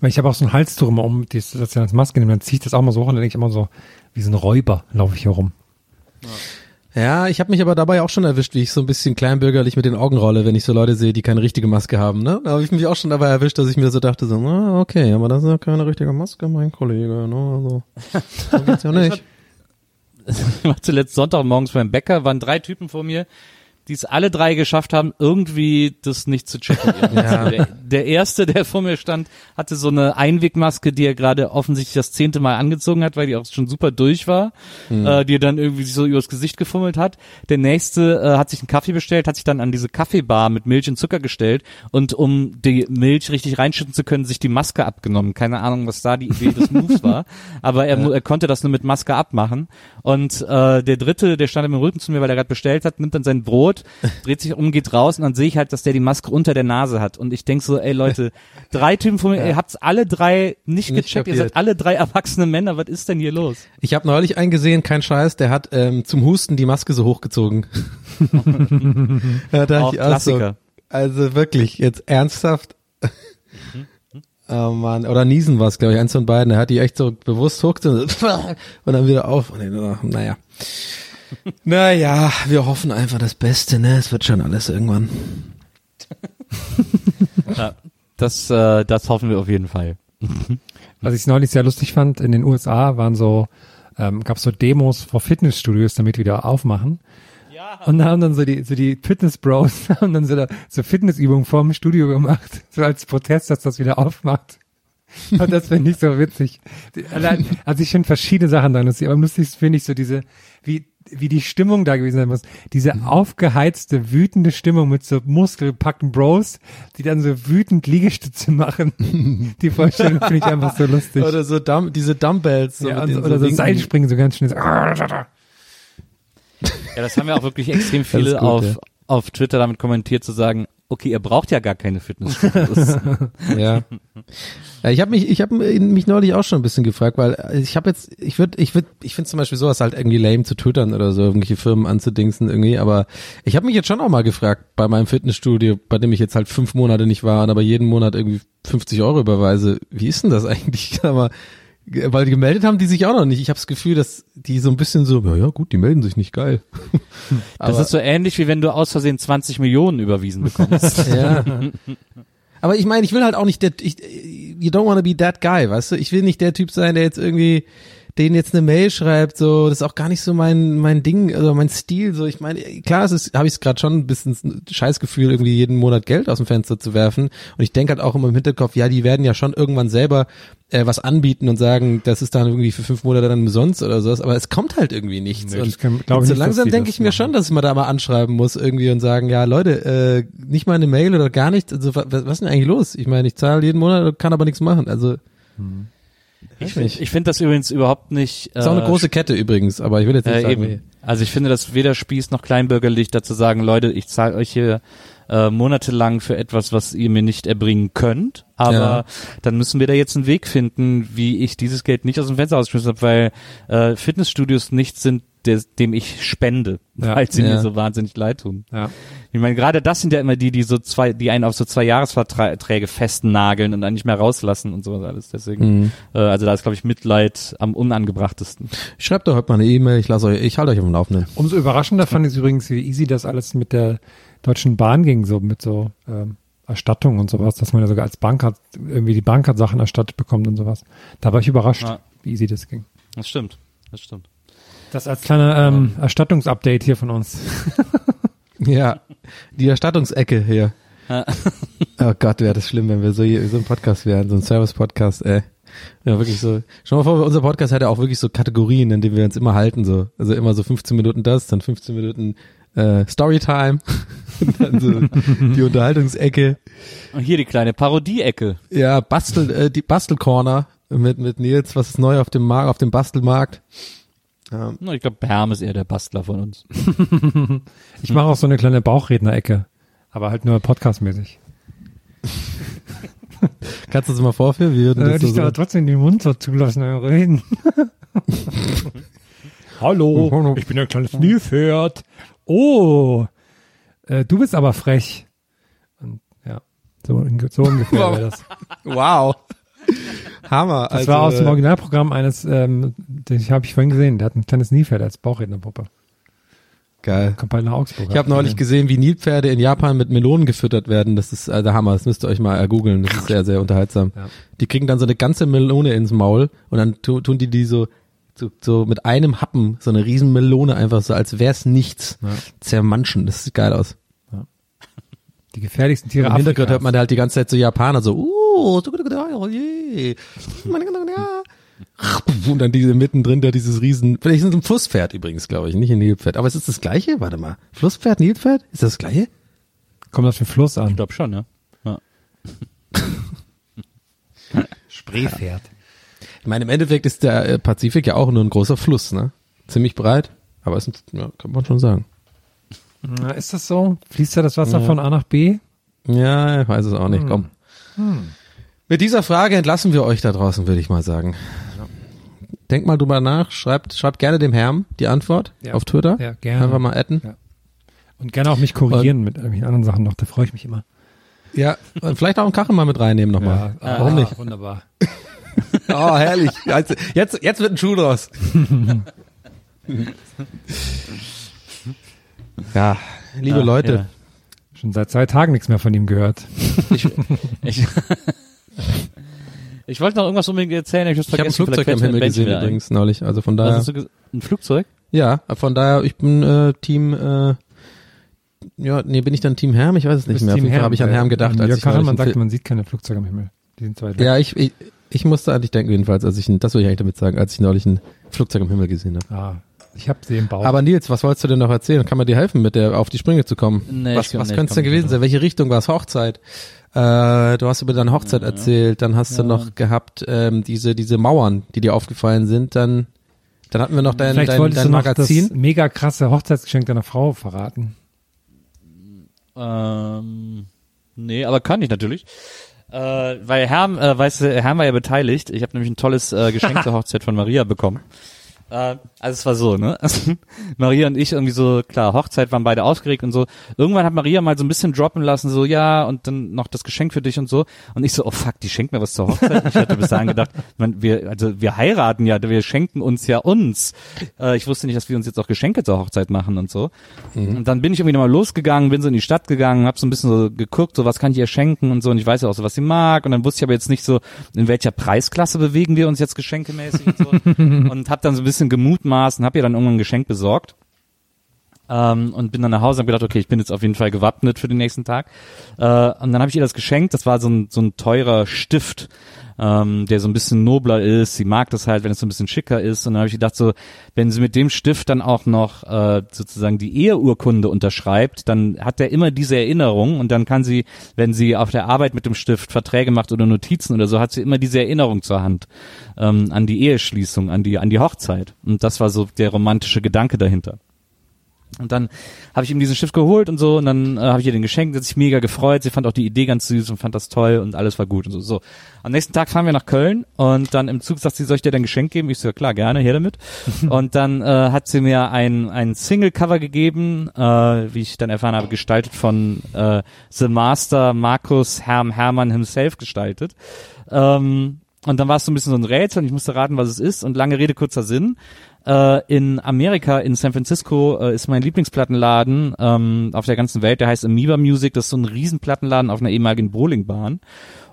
Weil ich habe auch so ein Halstuch immer um, die ist- das ja als Maske nehme, dann ziehe ich das auch mal so hoch und dann denke ich immer so, wie so ein Räuber laufe ich hier rum. Ja, ich habe mich aber dabei auch schon erwischt, wie ich so ein bisschen kleinbürgerlich mit den Augen rolle, wenn ich so Leute sehe, die keine richtige Maske haben. Ne? Da habe ich mich auch schon dabei erwischt, dass ich mir so dachte, so, ah, okay, aber das ist ja keine richtige Maske, mein Kollege. Ne? Also, so geht's ja nicht. Ich war zuletzt Sonntag morgens beim Bäcker, waren drei Typen vor mir, die es alle drei geschafft haben, irgendwie das nicht zu checken. Ja. der, der erste, der vor mir stand, hatte so eine Einwegmaske, die er gerade offensichtlich das zehnte Mal angezogen hat, weil die auch schon super durch war, äh, die er dann irgendwie so übers Gesicht gefummelt hat. Der nächste äh, hat sich einen Kaffee bestellt, hat sich dann an diese Kaffeebar mit Milch und Zucker gestellt und um die Milch richtig reinschütten zu können, sich die Maske abgenommen. Keine Ahnung, was da die Idee des Moves war, aber er, mu- er konnte das nur mit Maske abmachen. Und äh, der dritte, der stand im Rücken zu mir, weil er gerade bestellt hat, nimmt dann sein Brot, dreht sich um, geht raus und dann sehe ich halt, dass der die Maske unter der Nase hat. Und ich denk so, ey Leute, drei Typen von mir, ihr habt's alle drei nicht, Nicht gecheckt, ihr kapiert. seid alle drei erwachsene Männer, was ist denn hier los? Ich habe neulich einen gesehen, kein Scheiß, der hat ähm, zum Husten die Maske so hochgezogen. ja, da Auch ich auch so, Klassiker. also wirklich, jetzt ernsthaft. Oh Mann, oder Niesen war es, glaube ich, eins von beiden. Er hat die echt so bewusst hochgezogen und dann wieder auf. Und ich, naja. Naja, wir hoffen einfach das Beste, ne? Es wird schon alles irgendwann. Ja, das, äh, das hoffen wir auf jeden Fall. Was ich neulich sehr lustig fand, in den USA waren so, ähm, gab so Demos vor Fitnessstudios, damit wieder aufmachen. Ja. Und da haben dann so die, so die Fitness-Bros haben dann so, da, so Fitnessübungen vorm Studio gemacht, so als Protest, dass das wieder aufmacht. Und das finde ich so witzig. Die- Allein, also ich finde verschiedene Sachen da lustig, aber am lustigsten finde ich so diese, wie, wie die Stimmung da gewesen sein muss. Diese aufgeheizte, wütende Stimmung mit so muskelpackten Bros, die dann so wütend Liegestütze machen. Die Vorstellung finde ich einfach so lustig. Oder so Dumb diese Dumbbells. So ja, den oder so Winken. Seilspringen so ganz schnell. So. Ja, das haben ja auch wirklich extrem viele gut, auf, ja. auf Twitter damit kommentiert zu sagen, okay, ihr braucht ja gar keine Fitnessstudios. Ja. ich habe mich, ich habe mich neulich auch schon ein bisschen gefragt, weil ich habe jetzt, ich würde, ich würde, ich finde zum Beispiel sowas halt irgendwie lame zu twittern oder so, irgendwelche Firmen anzudingsen irgendwie, aber ich habe mich jetzt schon auch mal gefragt bei meinem Fitnessstudio, bei dem ich jetzt halt fünf Monate nicht war, und aber jeden Monat irgendwie 50 Euro überweise. Wie ist denn das eigentlich? Aber weil die gemeldet haben die sich auch noch nicht. Ich habe das Gefühl, dass die so ein bisschen so, ja, ja gut, die melden sich nicht geil. Das ist so ähnlich, wie wenn du aus Versehen 20 Millionen überwiesen bekommst. Ja. Aber ich meine, ich will halt auch nicht der, ich, you don't wanna be that guy, weißt du? Ich will nicht der Typ sein, der jetzt irgendwie denen jetzt eine Mail schreibt, so, das ist auch gar nicht so mein mein Ding oder mein Stil, so, ich meine, klar, es ist, habe ich es gerade schon ein bisschen ein Scheißgefühl, irgendwie jeden Monat Geld aus dem Fenster zu werfen und ich denke halt auch immer im Hinterkopf, ja, die werden ja schon irgendwann selber äh, was anbieten und sagen, das ist dann irgendwie für fünf Monate dann umsonst oder sowas, aber es kommt halt irgendwie nichts. Nee, und kann- glaub so ich nicht, langsam denke ich mir machen. schon, dass mal da mal anschreiben muss irgendwie und sagen, ja Leute, äh, nicht mal eine Mail oder gar nichts. Also was, was ist denn eigentlich los? Ich meine, ich zahle jeden Monat, kann aber nichts machen. Also Ich, ich finde das übrigens überhaupt nicht. ist auch eine äh, große Kette übrigens, aber ich will jetzt nicht Äh, sagen, eben. Also ich finde das weder Spieß noch kleinbürgerlich dazu sagen, Leute, ich zahle euch hier äh, monatelang für etwas, was ihr mir nicht erbringen könnt. Aber Ja. dann müssen wir da jetzt einen Weg finden, wie ich dieses Geld nicht aus dem Fenster ausgeschmissen habe, weil äh, Fitnessstudios nichts sind, des, dem ich spende, Ja. weil sie Ja. mir so wahnsinnig leid tun. Ja. Ich meine, gerade das sind ja immer die, die so zwei, die einen auf so zwei Jahresverträge festnageln und dann nicht mehr rauslassen und sowas alles. Deswegen, Mhm. äh, also da ist, glaube ich, Mitleid am unangebrachtesten. schreibt doch heute mal eine E-Mail, ich lasse euch, ich halte euch auf dem Laufenden. Umso überraschender fand ich es übrigens, wie easy das alles mit der Deutschen Bahn ging, so mit so ähm, Erstattung und sowas, dass man ja sogar als Bank hat, irgendwie die Bank hat Sachen erstattet bekommt und sowas. Da war ich überrascht, Ja. wie easy das ging. Das stimmt, das stimmt. Das als kleiner ähm, Erstattungsupdate hier von uns. Ja, die Erstattungsecke hier. Oh Gott, wäre das schlimm, wenn wir so, hier, so ein Podcast wären, so ein Service-Podcast, ey. Ja, wirklich so. Schau mal vor, unser Podcast hat ja auch wirklich so Kategorien, in denen wir uns immer halten, so. Also immer so 15 Minuten das, dann 15 Minuten äh, Storytime, und dann so die Unterhaltungsecke. Und hier die kleine Parodie-Ecke. Ja, Bastel, äh, die Bastelcorner mit, mit Nils, was ist neu auf dem Markt, auf dem Bastelmarkt. Ja, Ich glaube, Herm ist eher der Bastler von uns. Ich mache auch so eine kleine Bauchredner-Ecke, aber halt nur podcastmäßig. kannst du das mal vorführen? Wie würden Äh, das dich so, aber trotzdem den Mund so zulassen, äh, reden. Hallo, ich bin ein kleines Nilpferd. Oh, äh, du bist aber frech. Und ja, so, so ungefähr wäre das. wow. Hammer. Das also, war aus dem äh, Originalprogramm eines, ähm, den habe ich vorhin gesehen, der hat ein kleines Nilpferd als Bauchrednerpuppe. Geil. Kommt bald nach Augsburg. Ich habe neulich gesehen, wie Nilpferde in Japan mit Melonen gefüttert werden. Das ist äh, der Hammer. Das müsst ihr euch mal äh, googeln. Das ist sehr, sehr unterhaltsam. Ja. Die kriegen dann so eine ganze Melone ins Maul und dann tu, tun die die so, so, so mit einem Happen so eine riesen Melone einfach so, als wär's nichts Ja. zermanschen. Das sieht geil aus. Die gefährlichsten Tiere Im Hintergrund Afrikas. hört man da halt die ganze Zeit so Japaner so, uh, so, oh. Und dann diese mittendrin da dieses riesen, vielleicht ist es ein Flusspferd übrigens, glaube ich, nicht ein Nilpferd. Aber ist es das gleiche? Warte mal. Flusspferd, Nilpferd? Ist das das gleiche? Kommt auf den Fluss an. Ich glaube schon, ja. ja. Spreepferd. Ich meine, im Endeffekt ist der äh, Pazifik ja auch nur ein großer Fluss, ne? Ziemlich breit, aber ist, ein- ja, kann man schon sagen. Na, ist das so? Fließt da das Wasser Ja. von A nach B? Ja, ich weiß es auch nicht, komm. Mit dieser Frage entlassen wir euch da draußen, würde ich mal sagen. Denkt mal drüber nach, schreibt, schreibt gerne dem Herrn die Antwort Ja. auf Twitter. Ja, gerne. Einfach mal adden. Ja. Und gerne auch mich korrigieren mit irgendwelchen anderen Sachen noch, da freue ich mich immer. Ja, und vielleicht auch einen Kachel mal mit reinnehmen nochmal. ah, Warum nicht? Wunderbar. Oh, herrlich. Jetzt, jetzt, wird ein Schuh draus. ja, liebe Ja, Leute. ja. Schon seit zwei Tagen nichts mehr von ihm gehört. Ich, ich wollte noch irgendwas unbedingt erzählen, ich, Ich habe ein vergessen, Flugzeug am mir Himmel gesehen ein. übrigens neulich. Also von Was daher. hast du ges- ein Flugzeug? Ja, von daher, ich bin äh, Team, äh, ja, nee, bin ich dann Team Herm? Ich weiß es nicht mehr. Auf Team jeden Fall habe ich an weil Herm gedacht, als ich Kachelmann einen sagte, Film- man sieht keine Flugzeuge am Himmel. Die sind weg. Ja, ich, ich, ich musste an dich denken jedenfalls, als ich, ein- das will ich eigentlich damit sagen, als ich neulich ein Flugzeug am Himmel gesehen habe. Ah, ich habe sie im Bauch. Aber Nils, was wolltest du denn noch erzählen? Kann man dir helfen, mit der auf die Sprünge zu kommen? Nee, was ich was könnte es ich denn gewesen sein? Welche Richtung war es? Hochzeit? Äh, du hast über deine Hochzeit erzählt, dann hast du Ja. noch gehabt ähm, diese diese Mauern, die dir aufgefallen sind. Dann dann hatten wir noch dein Vielleicht dein, wolltest dein du noch Magazin. das mega krasse Hochzeitsgeschenk deiner Frau verraten. Ähm, nee, aber kann ich natürlich. Äh, weil Herm, äh, weißt du, Herm war ja beteiligt. Ich habe nämlich ein tolles äh, Geschenk zur Hochzeit von Maria bekommen. Äh, also es war so, ne? Maria und ich irgendwie so, klar, Hochzeit waren beide aufgeregt und so. Irgendwann hat Maria mal so ein bisschen droppen lassen, so, ja, und dann noch das Geschenk für dich und so. Und ich so, oh fuck, die schenkt mir was zur Hochzeit. Ich hatte bis dahin gedacht, man, wir, also wir heiraten ja, wir schenken uns ja uns. Äh, ich wusste nicht, dass wir uns jetzt auch Geschenke zur Hochzeit machen und so. Und dann bin ich irgendwie nochmal losgegangen, bin so in die Stadt gegangen, hab so ein bisschen so geguckt, so was kann ich ihr schenken und so. Und ich weiß ja auch so, was sie mag. Und dann wusste ich aber jetzt nicht so, in welcher Preisklasse bewegen wir uns jetzt geschenkemäßig und so. und hab dann so ein bisschen gemutmaßt und hab ihr dann irgendwann ein Geschenk besorgt. Ähm, und bin dann nach Hause und hab gedacht, okay, ich bin jetzt auf jeden Fall gewappnet für den nächsten Tag. Äh, und dann habe ich ihr das geschenkt. Das war so ein, so ein teurer Stift, ähm, der so ein bisschen nobler ist. Sie mag das halt, wenn es so ein bisschen schicker ist. Und dann habe ich gedacht, so, wenn sie mit dem Stift dann auch noch äh, sozusagen die Eheurkunde unterschreibt, dann hat er immer diese Erinnerung und dann kann sie, wenn sie auf der Arbeit mit dem Stift Verträge macht oder Notizen oder so, hat sie immer diese Erinnerung zur Hand ähm, an die Eheschließung, an die an die Hochzeit. Und das war so der romantische Gedanke dahinter. Und dann habe ich ihm diesen Stift geholt und so und dann äh, habe ich ihr den geschenkt, sie hat sich mega gefreut, sie fand auch die Idee ganz süß und fand das toll und alles war gut und so. so. Am nächsten Tag fahren wir nach Köln und dann im Zug sagt sie, soll ich dir dein Geschenk geben? Ich so, ja klar, gerne, her damit. und dann äh, hat sie mir ein, ein Single-Cover gegeben, äh, wie ich dann erfahren habe, gestaltet von äh, The Master Markus Herm Hermann himself gestaltet. Ähm, und dann war es so ein bisschen so ein Rätsel und ich musste raten, was es ist. Und lange Rede, kurzer Sinn. Äh, in Amerika, in San Francisco, äh, ist mein Lieblingsplattenladen ähm, auf der ganzen Welt. Der heißt Amoeba Music. Das ist so ein Riesenplattenladen auf einer ehemaligen Bowlingbahn.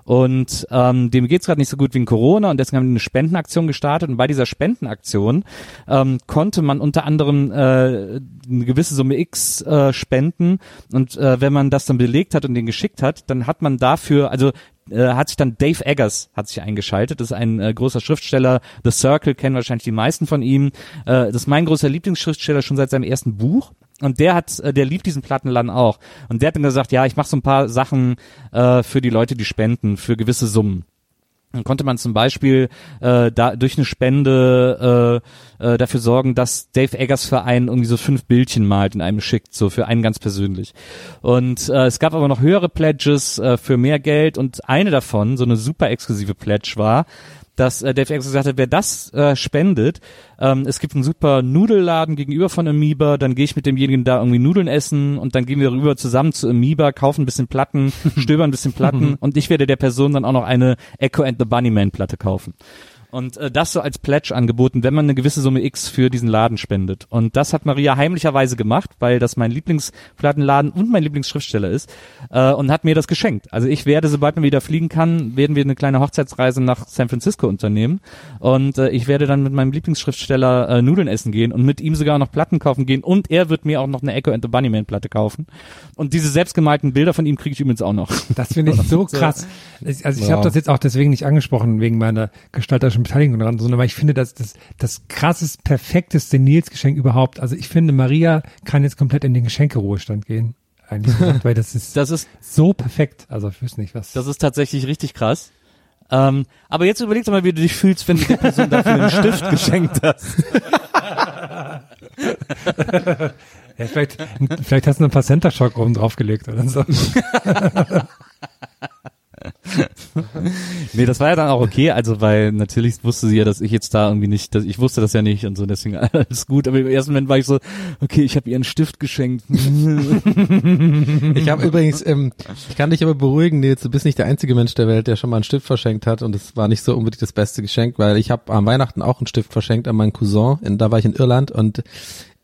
Und ähm, dem geht's gerade nicht so gut wegen Corona und deswegen haben die eine Spendenaktion gestartet. Und bei dieser Spendenaktion ähm, konnte man unter anderem äh, eine gewisse Summe X äh, spenden. Und äh, wenn man das dann belegt hat und den geschickt hat, dann hat man dafür, also äh, hat sich dann Dave Eggers hat sich eingeschaltet. Das ist ein äh, großer Schriftsteller. The Circle kennen wahrscheinlich die meisten von ihm. Äh, das ist mein großer Lieblingsschriftsteller schon seit seinem ersten Buch. Und der hat, äh, der liebt diesen Plattenladen auch. Und der hat dann gesagt, ja, ich mache so ein paar Sachen äh, für die Leute, die spenden, für gewisse Summen. Dann konnte man zum Beispiel äh, da durch eine Spende äh, äh, dafür sorgen, dass Dave Eggers Verein irgendwie so fünf Bildchen malt in einem schickt, so für einen ganz persönlich. Und äh, es gab aber noch höhere Pledges äh, für mehr Geld und eine davon, so eine super exklusive Pledge war, dass äh, Dave gesagt hat, wer das äh, spendet, ähm, es gibt einen super Nudelladen gegenüber von Amoeba, dann gehe ich mit demjenigen da irgendwie Nudeln essen und dann gehen wir rüber zusammen zu Amoeba, kaufen ein bisschen Platten, stöbern ein bisschen Platten und ich werde der Person dann auch noch eine Echo and the Bunnyman Platte kaufen. Und äh, das so als Pledge angeboten, wenn man eine gewisse Summe X für diesen Laden spendet. Und das hat Maria heimlicherweise gemacht, weil das mein Lieblingsplattenladen und mein Lieblingsschriftsteller ist äh, und hat mir das geschenkt. Also ich werde, sobald man wieder fliegen kann, werden wir eine kleine Hochzeitsreise nach San Francisco unternehmen und äh, ich werde dann mit meinem Lieblingsschriftsteller äh, Nudeln essen gehen und mit ihm sogar noch Platten kaufen gehen und er wird mir auch noch eine Echo and the Bunnyman Platte kaufen. Und diese selbstgemalten Bilder von ihm kriege ich übrigens auch noch. Das finde ich so krass. Also ich Ja. habe das jetzt auch deswegen nicht angesprochen, wegen meiner gestalterischen Beteiligung daran, sondern weil ich finde, dass das das krassest, perfekteste Nils-Geschenk überhaupt. Also ich finde, Maria kann jetzt komplett in den Geschenkeruhestand gehen. Eigentlich, gesagt, weil das ist Das ist so perfekt. Also ich wüsste nicht, was. Das ist tatsächlich richtig krass. Ähm, aber jetzt überleg doch mal, wie du dich fühlst, wenn du der Person dafür einen Stift geschenkt hast. ja, vielleicht, vielleicht hast du ein paar Center Shock oben draufgelegt oder so. Nee, das war ja dann auch okay, also weil natürlich wusste sie ja, dass ich jetzt da irgendwie nicht, dass ich wusste das ja nicht und so, deswegen alles gut. Aber im ersten Moment war ich so, okay, ich habe ihr einen Stift geschenkt. Ich habe übrigens, ähm, ich kann dich aber beruhigen, Nils, du bist nicht der einzige Mensch der Welt, der schon mal einen Stift verschenkt hat und es war nicht so unbedingt das beste Geschenk, weil ich habe am Weihnachten auch einen Stift verschenkt an meinen Cousin, in, da war ich in Irland und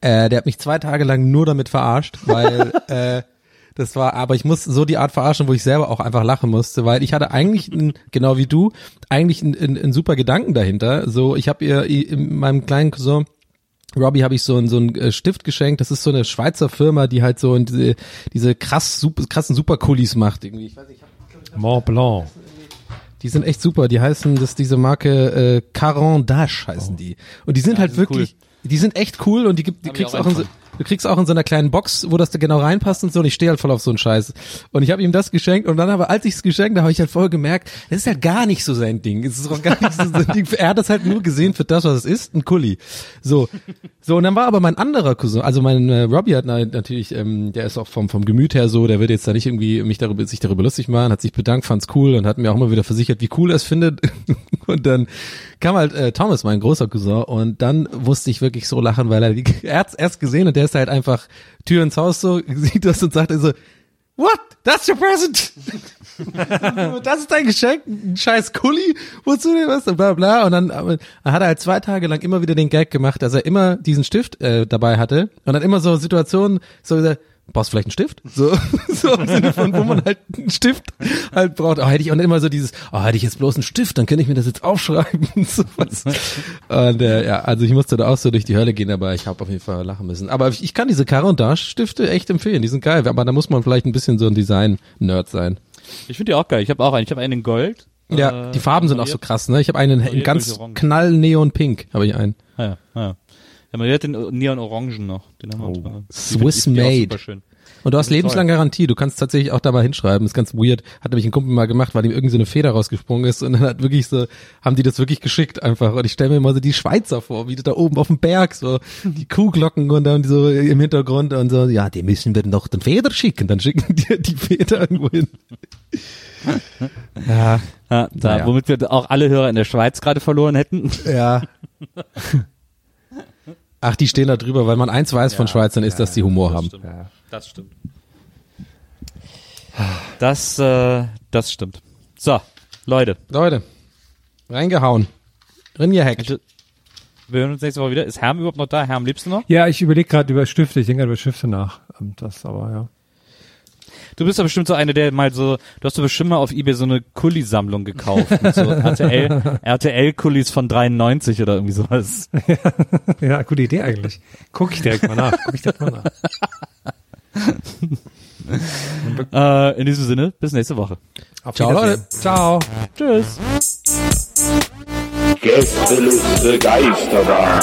äh, der hat mich zwei Tage lang nur damit verarscht, weil äh, das war, aber ich muss so die Art verarschen, wo ich selber auch einfach lachen musste, weil ich hatte eigentlich, ein, genau wie du, eigentlich einen ein, super Gedanken dahinter. So, ich habe ihr in meinem kleinen Cousin Robbie habe ich so einen so einen äh, Stift geschenkt. Das ist so eine Schweizer Firma, die halt so diese diese krass super, krassen Superkulis macht irgendwie. Ich weiß nicht, ich hab, Mont Blanc. die sind echt super. Die heißen, das diese Marke äh, Caron Dash heißen die. Und die sind halt die sind wirklich, die sind echt cool und die gibt, die Hab ich kriegst auch auch, in so, du kriegst auch in so einer kleinen Box, wo das da genau reinpasst und so. Und ich stehe halt voll auf so einen Scheiß. Und ich habe ihm das geschenkt und dann aber, als ich es geschenkt habe, habe ich halt voll gemerkt, das ist halt gar nicht so sein Ding. Es ist auch gar nicht so sein Ding. Er hat das halt nur gesehen für das, was es ist, ein Kuli. So, so und dann war aber mein anderer Cousin, also mein äh, Robbie hat na- natürlich, ähm, der ist auch vom vom Gemüt her so, der wird jetzt da nicht irgendwie mich darüber sich darüber lustig machen, hat sich bedankt, fand's cool und hat mir auch immer wieder versichert, wie cool er es findet. und dann kam halt äh, Thomas, mein großer Cousin, und dann musste ich wirklich so lachen, weil er die, er erst gesehen und der ist halt einfach Tür ins Haus so, sieht das und sagt so, What? That's your present? das ist dein Geschenk? Ein scheiß Kuli? Wozu denn was? Und bla bla. Und dann, dann hat er halt zwei Tage lang immer wieder den Gag gemacht, dass er immer diesen Stift äh, dabei hatte. Und dann immer so Situationen, so gesagt, brauchst du vielleicht einen Stift? So, so im Sinne von, wo man halt einen Stift halt braucht. Oh, hätte ich, und immer so dieses, oh, hätte ich jetzt bloß einen Stift, dann könnte ich mir das jetzt aufschreiben. so was. Und äh, ja, also ich musste da auch so durch die Hölle gehen, aber ich habe auf jeden Fall lachen müssen. Aber ich, ich kann diese Caron Stifte echt empfehlen, die sind geil, aber da muss man vielleicht ein bisschen so ein Design-Nerd sein. Ich finde die auch geil. Ich habe auch einen. Ich habe einen in Gold. Ja, Äh, die Farben sind auch so krass, ne? Ich habe einen in ganz durch Orange. knall neon pink, habe ich einen. Ah, ja, ah, ja. Ja, man hat den Neon Orangen noch. Den haben wir find Swiss made. Super schön. Und du hast sind lebenslang Garantie. Du kannst tatsächlich auch da mal hinschreiben. Ist ganz weird. Hat nämlich ein Kumpel mal gemacht, weil ihm irgendwie so eine Feder rausgesprungen ist und dann hat wirklich so, haben die das wirklich geschickt einfach. Und ich stelle mir immer so die Schweizer vor, wie die da oben auf dem Berg so die Kuhglocken und dann so im Hintergrund und so, ja, die müssen wir noch den Feder schicken. Dann schicken die die Feder irgendwo hin. ja, Ja, da, Naja. womit wir auch alle Hörer in der Schweiz gerade verloren hätten. ja. Ach, die stehen da drüber, weil man eins weiß von Schweizern ist, dass die Humor haben. Stimmt. Das stimmt. Das, äh, das stimmt. So, Leute. Leute, reingehauen. Ringehackt. Also, wir hören uns nächste Woche wieder. Ist Herm überhaupt noch da? Herm, lebst du noch? Ja, ich überlege gerade über Stifte, ich denke gerade über Stifte nach. Ähm, Das aber, ja. Du bist doch bestimmt so eine, der mal so, du hast doch bestimmt mal auf Ebay so eine Kulli-Sammlung gekauft. Mit so RTL, RTL-Kullis von 93 oder irgendwie sowas. ja, gute Idee eigentlich. Guck ich direkt mal nach. Guck ich direkt mal nach. Äh, in diesem Sinne, bis nächste Woche. Auf Ciao. Leute. Ciao. Tschüss. Gästeliste Geisterbahn.